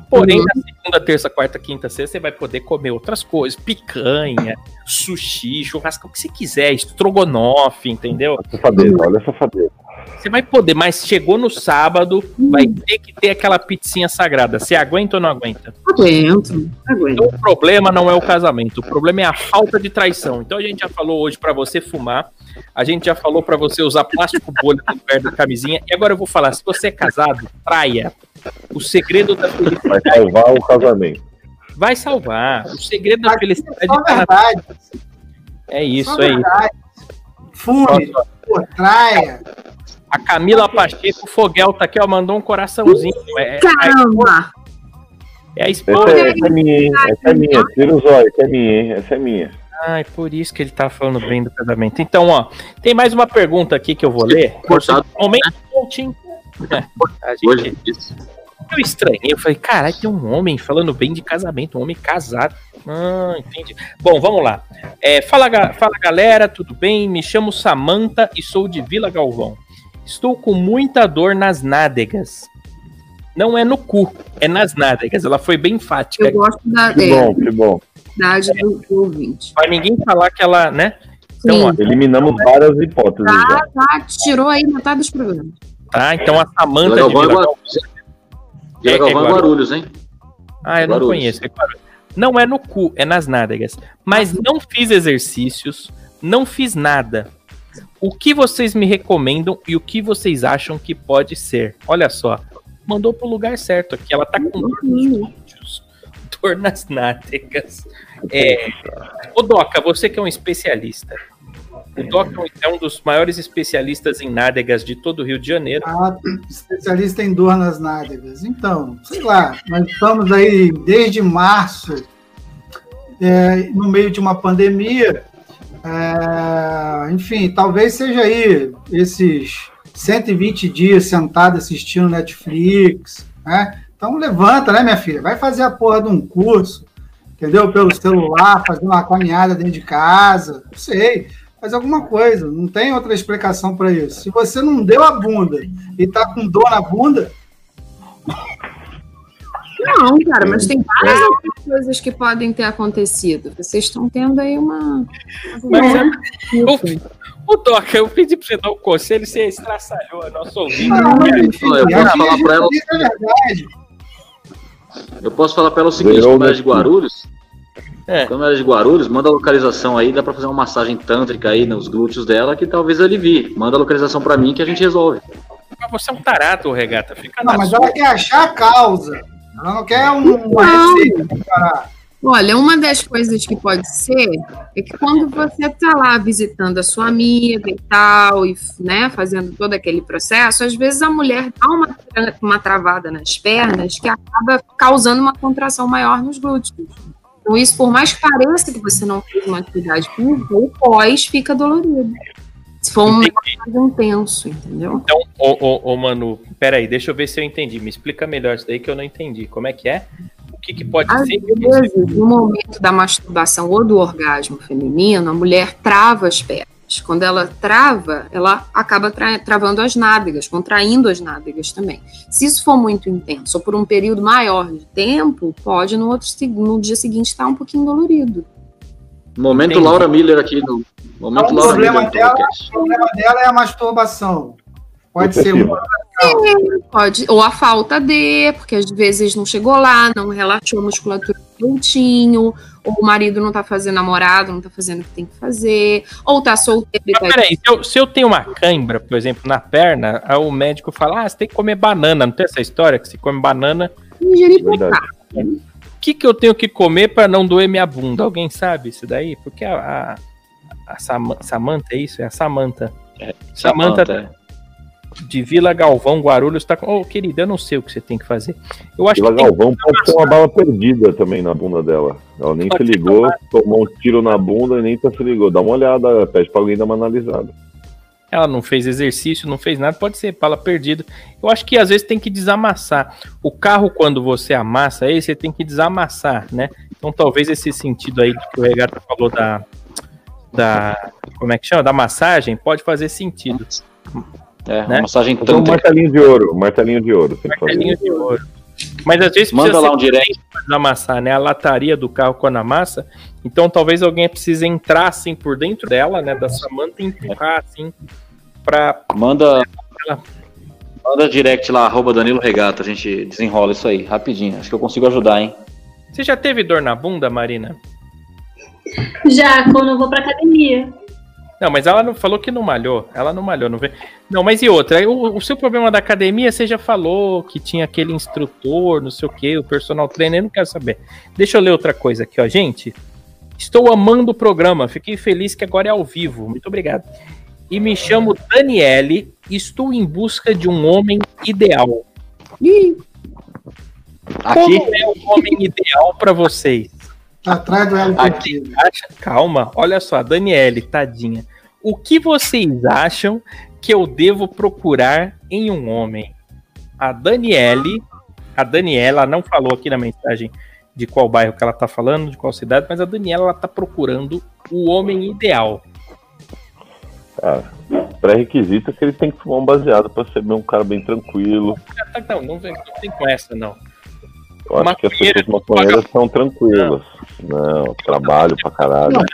Porém, Uhum. na segunda, terça, quarta, quinta, sexta, você vai poder comer outras coisas: picanha, sushi, churrasco, o que você quiser, estrogonofe, entendeu? Safadeza, olha a safadeza. Você vai poder, mas chegou no sábado, vai ter que ter aquela pizzinha sagrada. Você aguenta ou não aguenta? Aguento, aguento. Então, o problema não é o casamento, o problema é a falta de traição. Então a gente já falou hoje pra você fumar, a gente já falou pra você usar plástico bolha no lugar da camisinha, e agora eu vou falar, se você é casado, traia. O segredo da Vai felicidade salvar o casamento. vai salvar. O segredo da felicidade Só tá verdade. é isso, é isso. Fume, traia. A Camila Pacheco Foguel tá aqui, ó, mandou um coraçãozinho. É, é, Caramba! é a Essa esposa. é, essa é minha, hein? Essa é minha. Tira os olhos, essa é minha, hein? Essa é minha. Ai, por isso que ele tá falando bem do casamento. Então, ó, tem mais uma pergunta aqui que eu vou ler. Cortado. Momento coaching. É, a gente, eu estranhei, eu falei, caralho, tem um homem falando bem de casamento, um homem casado. Ah, entendi. Bom, vamos lá. É, fala, fala galera, tudo bem? Me chamo Samanta e sou de Vila Galvão. Estou com muita dor nas nádegas. Não é no cu, é nas nádegas. Ela foi bem enfática. Eu gosto da Que é, bom, que bom. idade do, do ouvinte. Pra ninguém falar que ela, né? Então, ó, Eliminamos várias hipóteses. já. Tá, tá, tirou aí metade dos programas. tá? Então a Samanta Vila de Galvão é Vila Guarulhos. É- é é Guarulhos. Guarulhos, hein? Ah, eu não Guarulhos. conheço. é. Não é no cu, é nas nádegas. Mas não fiz exercícios, não fiz nada. O que vocês me recomendam e o que vocês acham que pode ser? Olha só, mandou pro lugar certo aqui. Ela tá com dor nos glúteos, dor nas nádegas. É... Ô Doca, você que é um especialista. O Doca é um dos maiores especialistas em nádegas de todo o Rio de Janeiro. Ah, especialista em dor nas nádegas. Então, sei lá, nós estamos aí desde março, é, no meio de uma pandemia. É, enfim, talvez seja aí esses 120 dias sentado assistindo Netflix, né? Então levanta, né, minha filha? Vai fazer a porra de um curso, entendeu? Pelo celular, fazer uma caminhada dentro de casa, não sei, faz alguma coisa. Não tem outra explicação para isso. Se você não deu a bunda e tá com dor na bunda, Não, cara, mas tem várias outras coisas que podem ter acontecido. Vocês estão tendo aí uma. Mas é- Ô, Doca, eu pedi pra você dar um conselho, você estraçalhou a nossa ouvinte. Mas, enfim, eu posso falar pra ela- é. Eu posso falar pra ela o seguinte, como ela é de o. Guarulhos, É. como ela é de Guarulhos, manda a localização aí, dá pra fazer uma massagem tântrica aí nos glúteos dela que talvez alivie. Manda a localização pra mim que a gente resolve. Mas você é um tarado, Regata. Fica Não, mas sua. ela quer achar a causa. Ela não quer um- uma Não. receita parar. Olha, uma das coisas que pode ser é que quando você está lá visitando a sua amiga e tal, e né, fazendo todo aquele processo, às vezes a mulher dá uma, uma travada nas pernas que acaba causando uma contração maior nos glúteos. Então, isso, por mais que pareça que você não fez uma atividade física, o pós fica dolorido. Se for um Entendi. mais intenso, entendeu? Então, ô, ô, ô, Manu, peraí, deixa eu ver se eu entendi. Me explica melhor isso daí que eu não entendi. Como é que é? O que, que pode Às ser? vezes, no momento da masturbação ou do orgasmo feminino, a mulher trava as pernas. Quando ela trava, ela acaba tra- travando as nádegas, contraindo as nádegas também. Se isso for muito intenso ou por um período maior de tempo, pode no, outro, no dia seguinte estar um pouquinho dolorido. Momento Entendi. Laura Miller aqui no. Momento Então, o Laura problema Miller. dela-. O problema dela é a masturbação. Pode ser uma. Pode, ou a falta de, porque às vezes não chegou lá, não relaxou a musculatura glúteo, ou o marido não tá fazendo namorado, não tá fazendo o que tem que fazer, ou tá solteiro e Mas tá peraí, se eu, se eu tenho uma cãibra, por exemplo, na perna, aí o médico fala: ah, você tem que comer banana. Não tem essa história que se come banana? ingerir Verdade. O que, que eu tenho que comer para não doer minha bunda? Alguém sabe isso daí? Porque a, a, a Sama- Samanta, é isso? É a Samanta. Samanta Samanta, é. de Vila Galvão, Guarulhos, tá com. Ô, querida, eu não sei o que você tem que fazer. Eu acho Vila que Galvão pode ter uma bala perdida também na bunda dela. Ela nem Pode se ligou, tomou um tiro na bunda e nem tá se ligou. Dá uma olhada, pede pra alguém dar uma analisada. Ela não fez exercício, não fez nada, pode ser bala perdida. Eu acho que às vezes tem que desamassar. O carro, quando você amassa ele, você tem que desamassar, né? Então talvez esse sentido aí que o Regata falou da. da como é que chama? Da massagem, pode fazer sentido. É, Né? uma massagem Então, um martelinho de ouro, um martelinho de ouro. Martelinho fazer. de ouro. Mas às vezes Manda precisa lá um direct. amassar, né? A lataria do carro quando amassa. Então talvez alguém precise entrar assim por dentro dela, né? Da Samanta e empurrar assim pra. Manda. Manda direct lá, arroba Danilo Regata. A gente desenrola isso aí, rapidinho. Acho que eu consigo ajudar, hein? Você já teve dor na bunda, Marina? Já quando eu vou pra academia. Não, mas ela não falou que não malhou. Ela não malhou, não vê. Não, mas e outra? O, o seu problema da academia, você já falou que tinha aquele instrutor, não sei o que, o personal trainer, eu não quero saber. Deixa eu ler outra coisa aqui, ó. Gente, estou amando o programa. Fiquei feliz que agora é ao vivo. Muito obrigado. E me chamo Daniele. Estou em busca de um homem ideal. Ih, Aqui, Como é o homem ideal para vocês? Tá atrás do elo Aqui, acha, calma, olha só, a Daniele, tadinha. O que vocês acham que eu devo procurar em um homem? A Daniele, a Daniela não falou aqui na mensagem de qual bairro que ela tá falando, de qual cidade, mas a Daniela ela tá procurando o homem ideal. Cara, pré-requisito é que ele tem que fumar um baseado pra ser bem um cara bem tranquilo. Ah, Não, não, não tem com essa, não. Eu acho que as Maconheiro, pessoas maconheiras são tranquilas. Não, trabalho pra caralho. Não,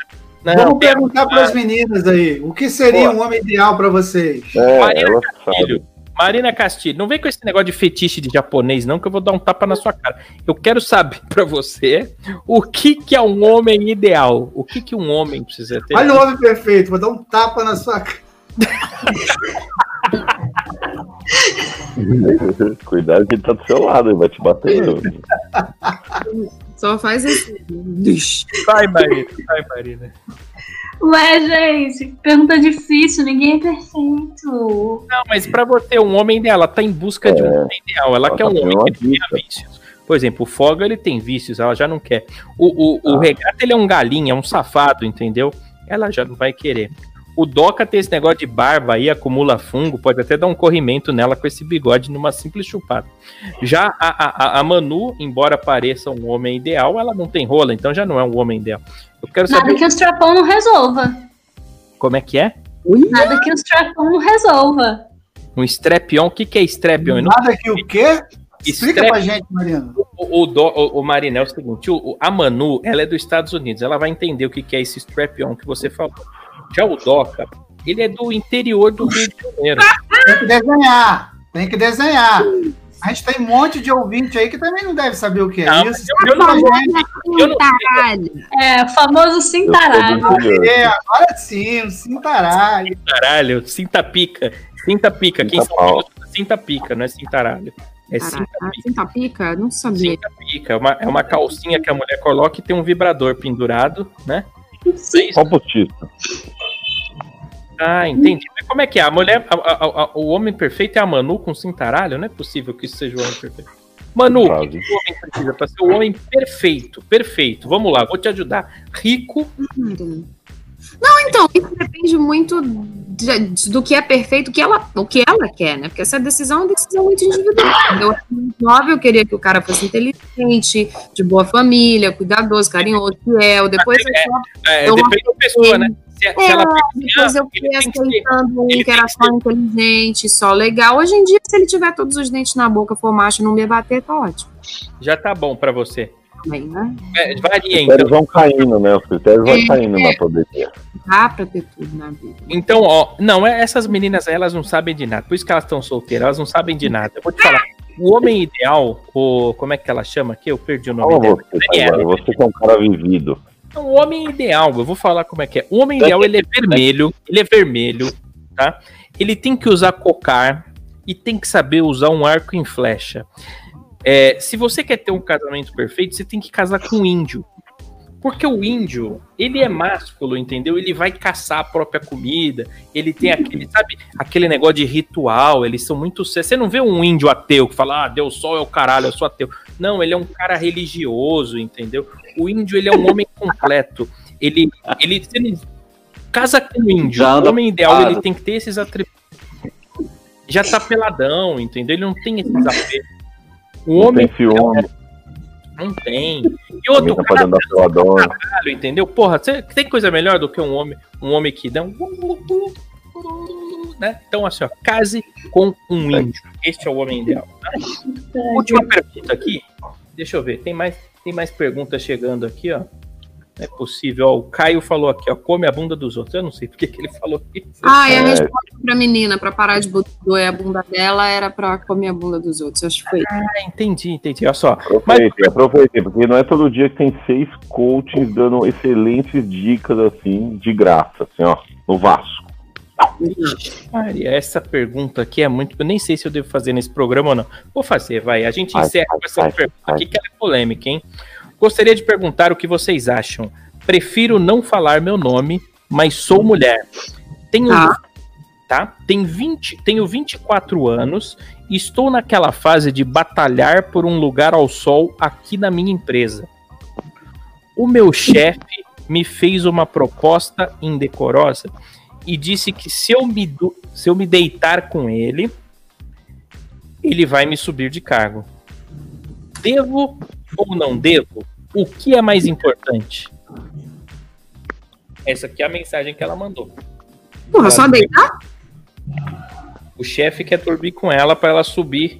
Vamos tem- perguntar para as meninas aí. O que seria Pô. um homem ideal para vocês? É, Marina ela Filho, sabe. Marina Castilho, não vem com esse negócio de fetiche de japonês, não, que eu vou dar um tapa na sua cara. Eu quero saber pra você o que, que é um homem ideal. O que, que um homem precisa ter. Olha o homem perfeito, vou dar um tapa na sua cara. Cuidado que ele tá do seu lado, ele vai te bater. só faz assim. Dish. Vai, Marina, vai, Marina. Ué, gente, pergunta difícil, ninguém é perfeito. Não, mas pra você, um homem ideal, ela tá em busca de um homem ideal. Ela Ela quer tá um homem que não tenha vícios. Por exemplo, o Foga, ele tem vícios, ela já não quer. O, o, o Ah. Regata, ele é um galinha, é um safado, entendeu? Ela já não vai querer. O Doca tem esse negócio de barba aí, acumula fungo, pode até dar um corrimento nela com esse bigode numa simples chupada. Já a, a, a Manu, embora pareça um homem ideal, ela não tem rola, então já não é um homem ideal. Eu quero Nada saber que o strapão não resolva. como é que é. Nada que o strapão não resolva. Um strap-on, o que, que é não Nada que o quê? Explica Strap- pra gente, Marino. O, o, do, o, o é o seguinte, o, o- a Manu, ela é dos Estados Unidos, ela vai entender o que, que é esse strap-on que você falou. Já o Doca, ele é do interior do Rio de Janeiro. Tem que desenhar. Tem que desenhar. A gente tem um monte de ouvinte aí que também não deve saber o que é Não, isso. eu não-. Eu não-. É, o famoso cintaralho. É, agora sim, um cintaralho. Caralho, cinta pica. Cinta pica. Quem chama cinta pica, não é cintaralho. É cinta pica. cinta pica? Não sabia. Cinta pica. É uma, é uma calcinha que a mulher coloca e tem um vibrador pendurado, né? Sim. Qual postiço? Ah, entendi. Mas como é que é? A mulher, a- a- a- o homem perfeito é a Manu com cintaralho? Não é possível que isso seja o homem perfeito. Manu, o que, o homem precisa para ser o homem perfeito? Perfeito. Vamos lá, vou te ajudar. Rico, Não, então, isso depende muito de- de- do que é perfeito, o que ela, o que ela quer, né? Porque essa decisão é uma decisão muito individual. Eu, nova, eu queria que o cara fosse inteligente, de boa família, cuidadoso, carinhoso, fiel. Depois eu só é, Eu depende da pessoa, né? Se, se É, ela depois eu aceitando um ele que era só inteligente, só legal. Hoje em dia, se ele tiver todos os dentes na boca, for macho não me bater, tá ótimo. já tá bom pra você. Também, né? É, varia, Os critérios então. vão caindo, né? Os critérios vão É, caindo é. na pandemia. Dá pra ter tudo na vida. Então, ó, não, é- essas meninas aí, elas não sabem de nada. Por isso que elas estão solteiras, elas não sabem de nada. Eu vou te falar. O homem ideal, o. Como é que ela chama aqui? Eu perdi o nome Fala dela. você, Daniela. agora. Você que é um cara vivido. O homem ideal, eu vou falar como é que é. O homem ideal, ele é vermelho, ele é vermelho, tá? Ele tem que usar cocar e tem que saber usar um arco em flecha. É, se você quer ter um casamento perfeito, você tem que casar com um índio. Porque o índio, ele é másculo, entendeu? Ele vai caçar a própria comida, ele tem aquele, sabe, aquele negócio de ritual, eles são muito. Você não vê um índio ateu que fala, ah, Deus sol é o caralho, eu sou ateu. Não, ele é um cara religioso, entendeu? O índio, ele é um homem completo. Ele, ele, você não casa com o índio. Já O homem ideal, ele tem que ter esses atributos. Já tá peladão, entendeu? Ele não tem esses apelos. O Não homem tem ciúme, não tem. E outro, tá cara peladona. caralho, entendeu? Porra, cê- tem coisa melhor do que um homem, um homem que dá um. Né? Então, assim, ó, case com um índio. Este é o homem ideal. tá? Última pergunta aqui. Deixa eu ver. Tem mais, tem mais perguntas chegando aqui, ó. Não é possível. Ó, o Caio falou aqui, ó. Come a bunda dos outros. Eu não sei porque que ele falou isso. Ah, e a É. resposta pra menina, pra parar de doer a bunda dela, era pra comer a bunda dos outros. Acho que foi. Ah, entendi, entendi. Olha só. Aproveitem, aproveitem, porque não é todo dia que tem seis coaches dando excelentes dicas assim, de graça, assim, ó, no Vasco. Maria, essa pergunta aqui é muito. Eu nem sei se eu devo fazer nesse programa ou não. Vou fazer, vai. A gente Vai, encerra vai, com essa vai, pergunta aqui que ela é polêmica, hein? Gostaria de perguntar o que vocês acham. Prefiro não falar meu nome, mas sou mulher. Tenho, Tá. tá? Tem 20, tenho 24 anos e estou naquela fase de batalhar por um lugar ao sol aqui na minha empresa. O meu chefe me fez uma proposta indecorosa e disse que se eu me, do- se eu me deitar com ele, ele vai me subir de cargo. Devo ou não devo? O que é mais importante? Essa aqui é a mensagem que ela mandou. Porra, só deitar? O chefe quer dormir com ela para ela subir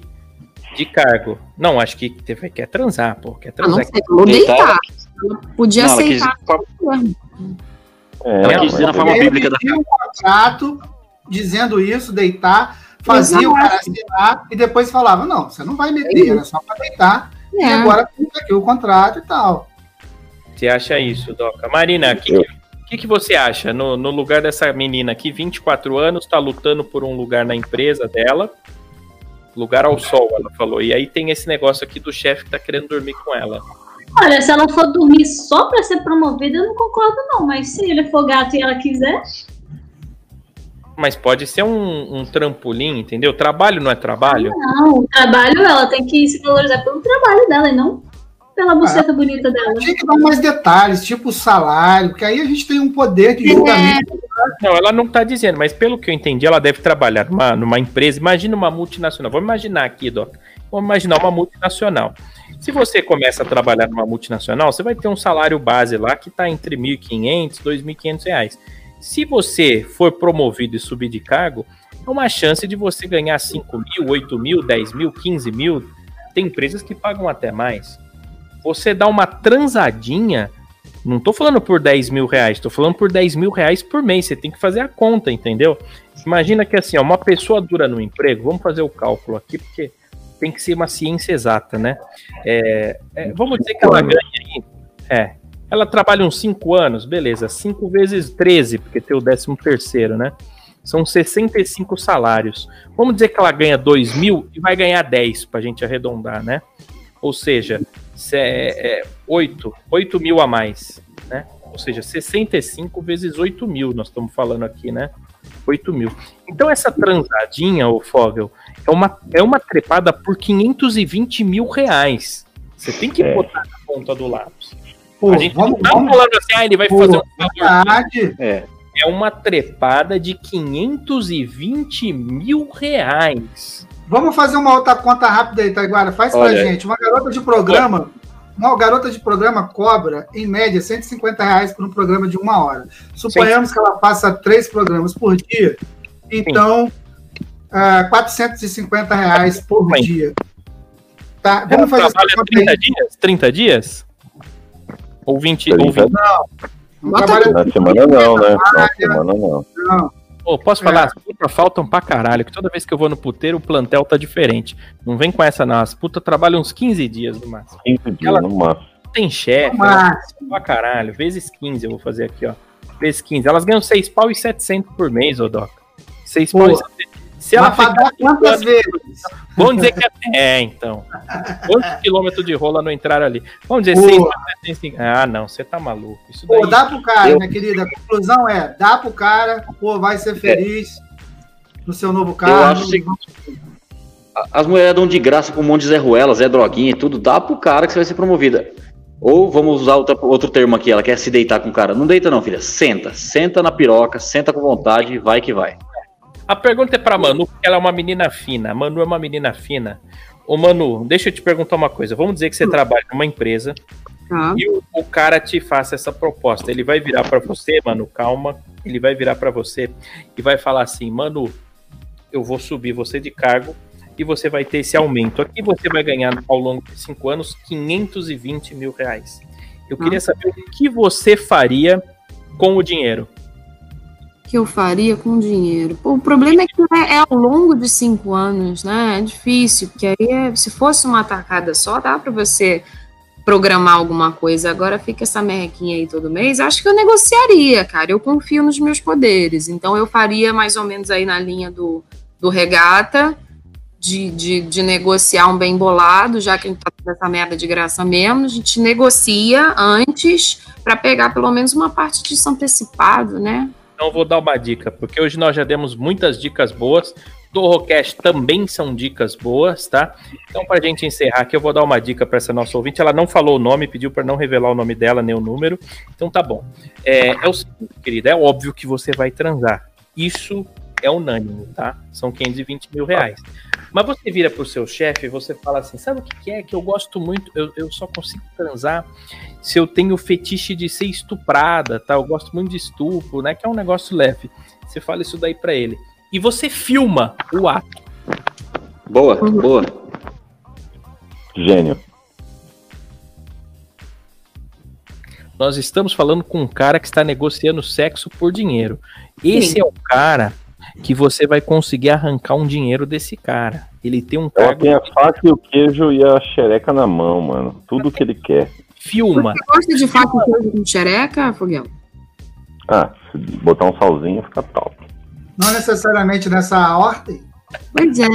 de cargo. Não, acho que teve- quer transar, pô. Quer Ah, não transar. sei, falou Deitar, deitar. Ela podia Não, ela quis, aceitar. É, ela quis dizer na mas- forma E bíblica da um contrato dizendo isso, deitar, fazia o cara assinar e depois falava, não, você não vai meter, era só para deitar, e É. agora tem aqui o contrato e tal. Você acha isso, Doca? Marina, o que, que, que você acha no, no lugar dessa menina aqui, 24 anos, tá lutando por um lugar na empresa dela? Lugar ao sol, ela falou. E aí tem esse negócio aqui do chefe que tá querendo dormir com ela. Olha, se ela for dormir só pra ser promovida, eu não concordo, não. Mas se ele for gato e ela quiser, Mas pode ser um, um trampolim, entendeu? Trabalho não é trabalho? não. O trabalho, ela tem que se valorizar pelo trabalho dela e não pela buceta bonita dela. Tinha que dar mais detalhes, tipo o salário, porque aí a gente tem um poder de julgamento não, ela não tá dizendo, mas pelo que eu entendi, ela deve trabalhar numa, numa empresa. Imagina uma multinacional. Vamos imaginar aqui, Doc. Vamos imaginar uma multinacional. Se você começa a trabalhar numa multinacional, você vai ter um salário base lá que está entre R$ 1.500 e R$ 2.500. Se você for promovido e subir de cargo, é uma chance de você ganhar 5 mil, 8 mil, 10 mil, 15 mil. Tem empresas que pagam até mais. Você dá uma transadinha, não tô falando por 10 mil reais, tô falando por 10 mil reais por mês. Você tem que fazer a conta, entendeu? Imagina que assim, ó, uma pessoa dura no emprego, vamos fazer o cálculo aqui, porque tem que ser uma ciência exata, né? É, é, vamos dizer que ela ganha aí. É, ela trabalha uns 5 anos, beleza. 5 vezes 13, porque tem o 13 terceiro, né? São 65 salários. Vamos dizer que ela ganha 2 mil e vai ganhar 10, para a gente arredondar, né? Ou seja, é, é 8, 8 mil a mais, né? Ou seja, 65 vezes 8 mil, nós estamos falando aqui, né? 8 mil. Então essa transadinha, o Fogel, é uma, é uma trepada por 520 mil reais. Você tem que É. botar na ponta do lápis. Pô, a gente vamos, não tá vamos, falando assim, ah, ele vai pô, fazer um favor. É. É uma trepada de 520 mil reais. Vamos fazer uma outra conta rápida aí, Taiguara. Faz pra Olha aí. gente. Uma garota de programa. Uma garota de programa cobra, em média, 150 reais por um programa de uma hora. Suponhamos que ela faça três programas por dia. Então, ah, 450 reais por Bem. dia. Tá? Ela Vamos fazer essa trabalha conta aí. 30 dias? 30 dias? Ou 20? Ou 30 20? Não trabalha Na semana não, né? Na semana não. não. Ô, posso falar? É. As putas faltam pra caralho, que toda vez que eu vou no puteiro, o plantel tá diferente. Não vem com essa, não. As putas trabalham uns 15 dias no máximo. 15 dias Ela- no máximo. Tem chefe, elas pra caralho. Vezes 15 eu vou fazer aqui, ó. Vezes 15. Elas ganham 6 pau e 700 por mês, ô Doc. 6 pau Pô. e 700. Se ela dar quantas vezes? Vamos dizer que é. É, então. Quantos quilômetros de rola não entraram ali? Vamos dizer. 6 mais 700. Ah, não, você tá maluco. Isso daí. Pô, dá pro cara, Eu- minha querida. A conclusão é: dá pro cara, pô, vai ser feliz no seu novo carro. acho que- As mulheres dão de graça com um monte de Zé Ruela, Zé Droguinha e tudo, dá pro cara que você vai ser promovida. Ou vamos usar outra- outro termo aqui, ela quer se deitar com o cara. Não deita não, filha. Senta. Senta na piroca, senta com vontade, vai que vai. A pergunta é pra Manu, porque ela é uma menina fina. A Manu é uma menina fina. Ô, Manu, deixa eu te perguntar uma coisa. Vamos dizer que você trabalha numa empresa Tá. e o, o cara te faça essa proposta. Ele vai virar pra você, Manu, calma. Ele vai virar pra você e vai falar assim: Manu, eu vou subir você de cargo e você vai ter esse aumento. Aqui você vai ganhar ao longo de cinco anos 520 mil reais. Eu queria saber o que você faria com o dinheiro. Que eu faria com dinheiro? O problema é que é, é ao longo de cinco anos, né? É difícil, porque aí é- se fosse uma tacada só, dá para você programar alguma coisa. Agora fica essa merrequinha aí todo mês. Acho que eu negociaria, cara. Eu confio nos meus poderes. Então eu faria mais ou menos aí na linha do, do regata. De, de, de negociar um bem bolado, já que a gente tá com essa merda de graça mesmo, a gente negocia antes para pegar pelo menos uma parte disso antecipado, né? Então vou dar uma dica, porque hoje nós já demos muitas dicas boas. Do Rocast também são dicas boas, tá? Então, para a gente encerrar aqui, eu vou dar uma dica para essa nossa ouvinte. Ela não falou o nome, pediu para não revelar o nome dela nem o número. Então, tá bom. É, é o seguinte, querida, é óbvio que você vai transar. Isso é unânime, tá? São 520 mil reais. Mas você vira pro seu chefe e você fala assim: sabe o que, é? Que eu gosto muito, eu, eu só consigo transar se eu tenho fetiche de ser estuprada, tá? Eu gosto muito de estupro, né? Que é um negócio leve. Você fala isso daí pra ele. E você filma o ato. Boa, boa. Gênio. Nós estamos falando com um cara que está negociando sexo por dinheiro. Esse Sim. é o cara que você vai conseguir arrancar um dinheiro desse cara. Ele tem um Ela cargo tem a faca e o queijo e a xereca na mão, mano. Tudo que ele quer. filma. Você gosta de faca e queijo com xereca, Foguel? Ah, se botar um salzinho fica top. Não necessariamente nessa ordem. Pois é,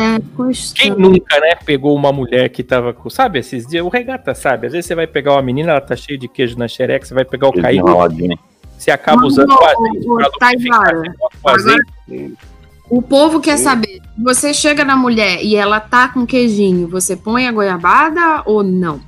Quem nunca, né, pegou uma mulher que tava com. Sabe, esses dias, o regata, sabe? Às vezes você vai pegar uma menina, ela tá cheia de queijo na xereca, você vai pegar o Queijo caído, você acaba Mas, usando o azeite ô, pra o povo quer saber, você chega na mulher e ela tá com queijinho, você põe a goiabada ou não?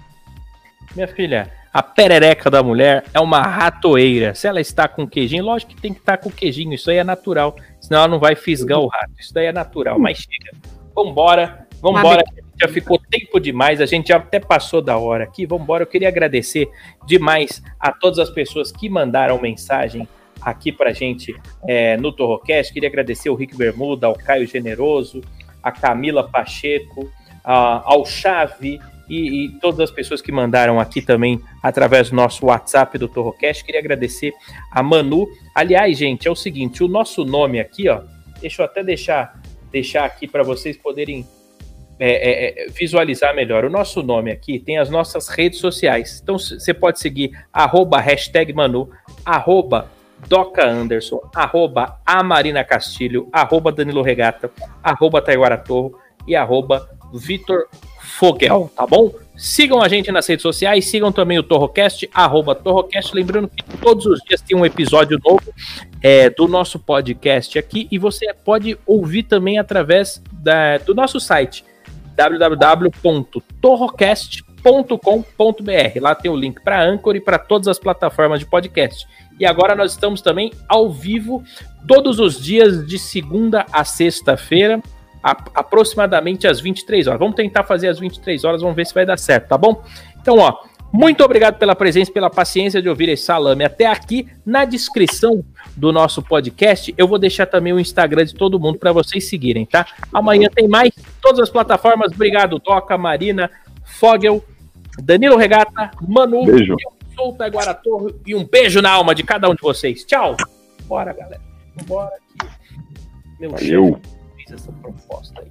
Minha filha, A perereca da mulher é uma ratoeira. Se ela está com queijinho, lógico que tem que estar com queijinho. Isso aí é natural. Senão ela não vai fisgar o rato. Isso daí é natural. Mas chega. Vambora. Vambora. Já ficou tempo demais. A gente já até passou da hora aqui. Vambora. Eu queria agradecer demais a todas as pessoas que mandaram mensagem aqui pra gente é, no Torrocast. Queria agradecer o Rick Bermuda, ao Caio Generoso, a Camila Pacheco, a, ao Chave e, e, todas as pessoas que mandaram aqui também através do nosso WhatsApp do Torrocast. Queria agradecer a Manu. Aliás, gente, é o seguinte, o nosso nome aqui, ó, deixa eu até deixar, deixar aqui para vocês poderem é, é, é, visualizar melhor. O nosso nome aqui tem as nossas redes sociais. Então você pode seguir arroba hashtag Manu, arroba Doca Anderson, arroba Amarina Castilho, arroba Danilo Regata, arroba Taiguara Torro e arroba Vitor Fogel, tá bom? Sigam a gente nas redes sociais, sigam também o Torrocast, arroba Torrocast, lembrando que todos os dias tem um episódio novo é, do nosso podcast aqui e você pode ouvir também através da, do nosso site www.torrocast.com.br. Lá tem o link para Anchor e para todas as plataformas de podcast. E agora nós estamos também ao vivo todos os dias de segunda a sexta-feira, aproximadamente às 23 horas. Vamos tentar fazer às 23 horas, vamos ver se vai dar certo, tá bom? Então, ó, muito obrigado pela presença, pela paciência de ouvir esse salame até aqui. Na descrição do nosso podcast, eu vou deixar também o Instagram de todo mundo para vocês seguirem, tá? Amanhã tem mais, todas as plataformas. Obrigado, Toca, Marina, Fogel, Danilo Regata, Manu, Beijo. Sou o Torre e um beijo na alma de cada um de vocês. Tchau! Bora, galera. Bora aqui. Meu Valeu. fez essa proposta aí,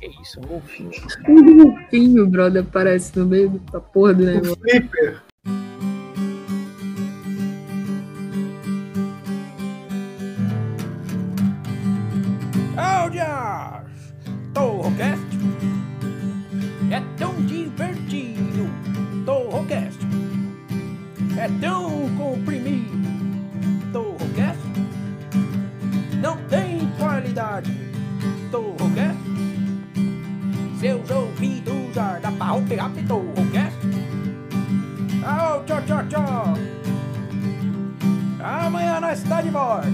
Que isso, um golfinho. Um golfinho, brother, aparece no meio da porra do negócio. Flipper. Áudias! Torrocast é é tão comprimido. Torrocast não tem qualidade. Torrocast seus ouvidos ardam pra o pegar Torrocast. Au, tchau, tchau, tchau. Amanhã nós está de volta.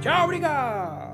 Tchau, obrigado!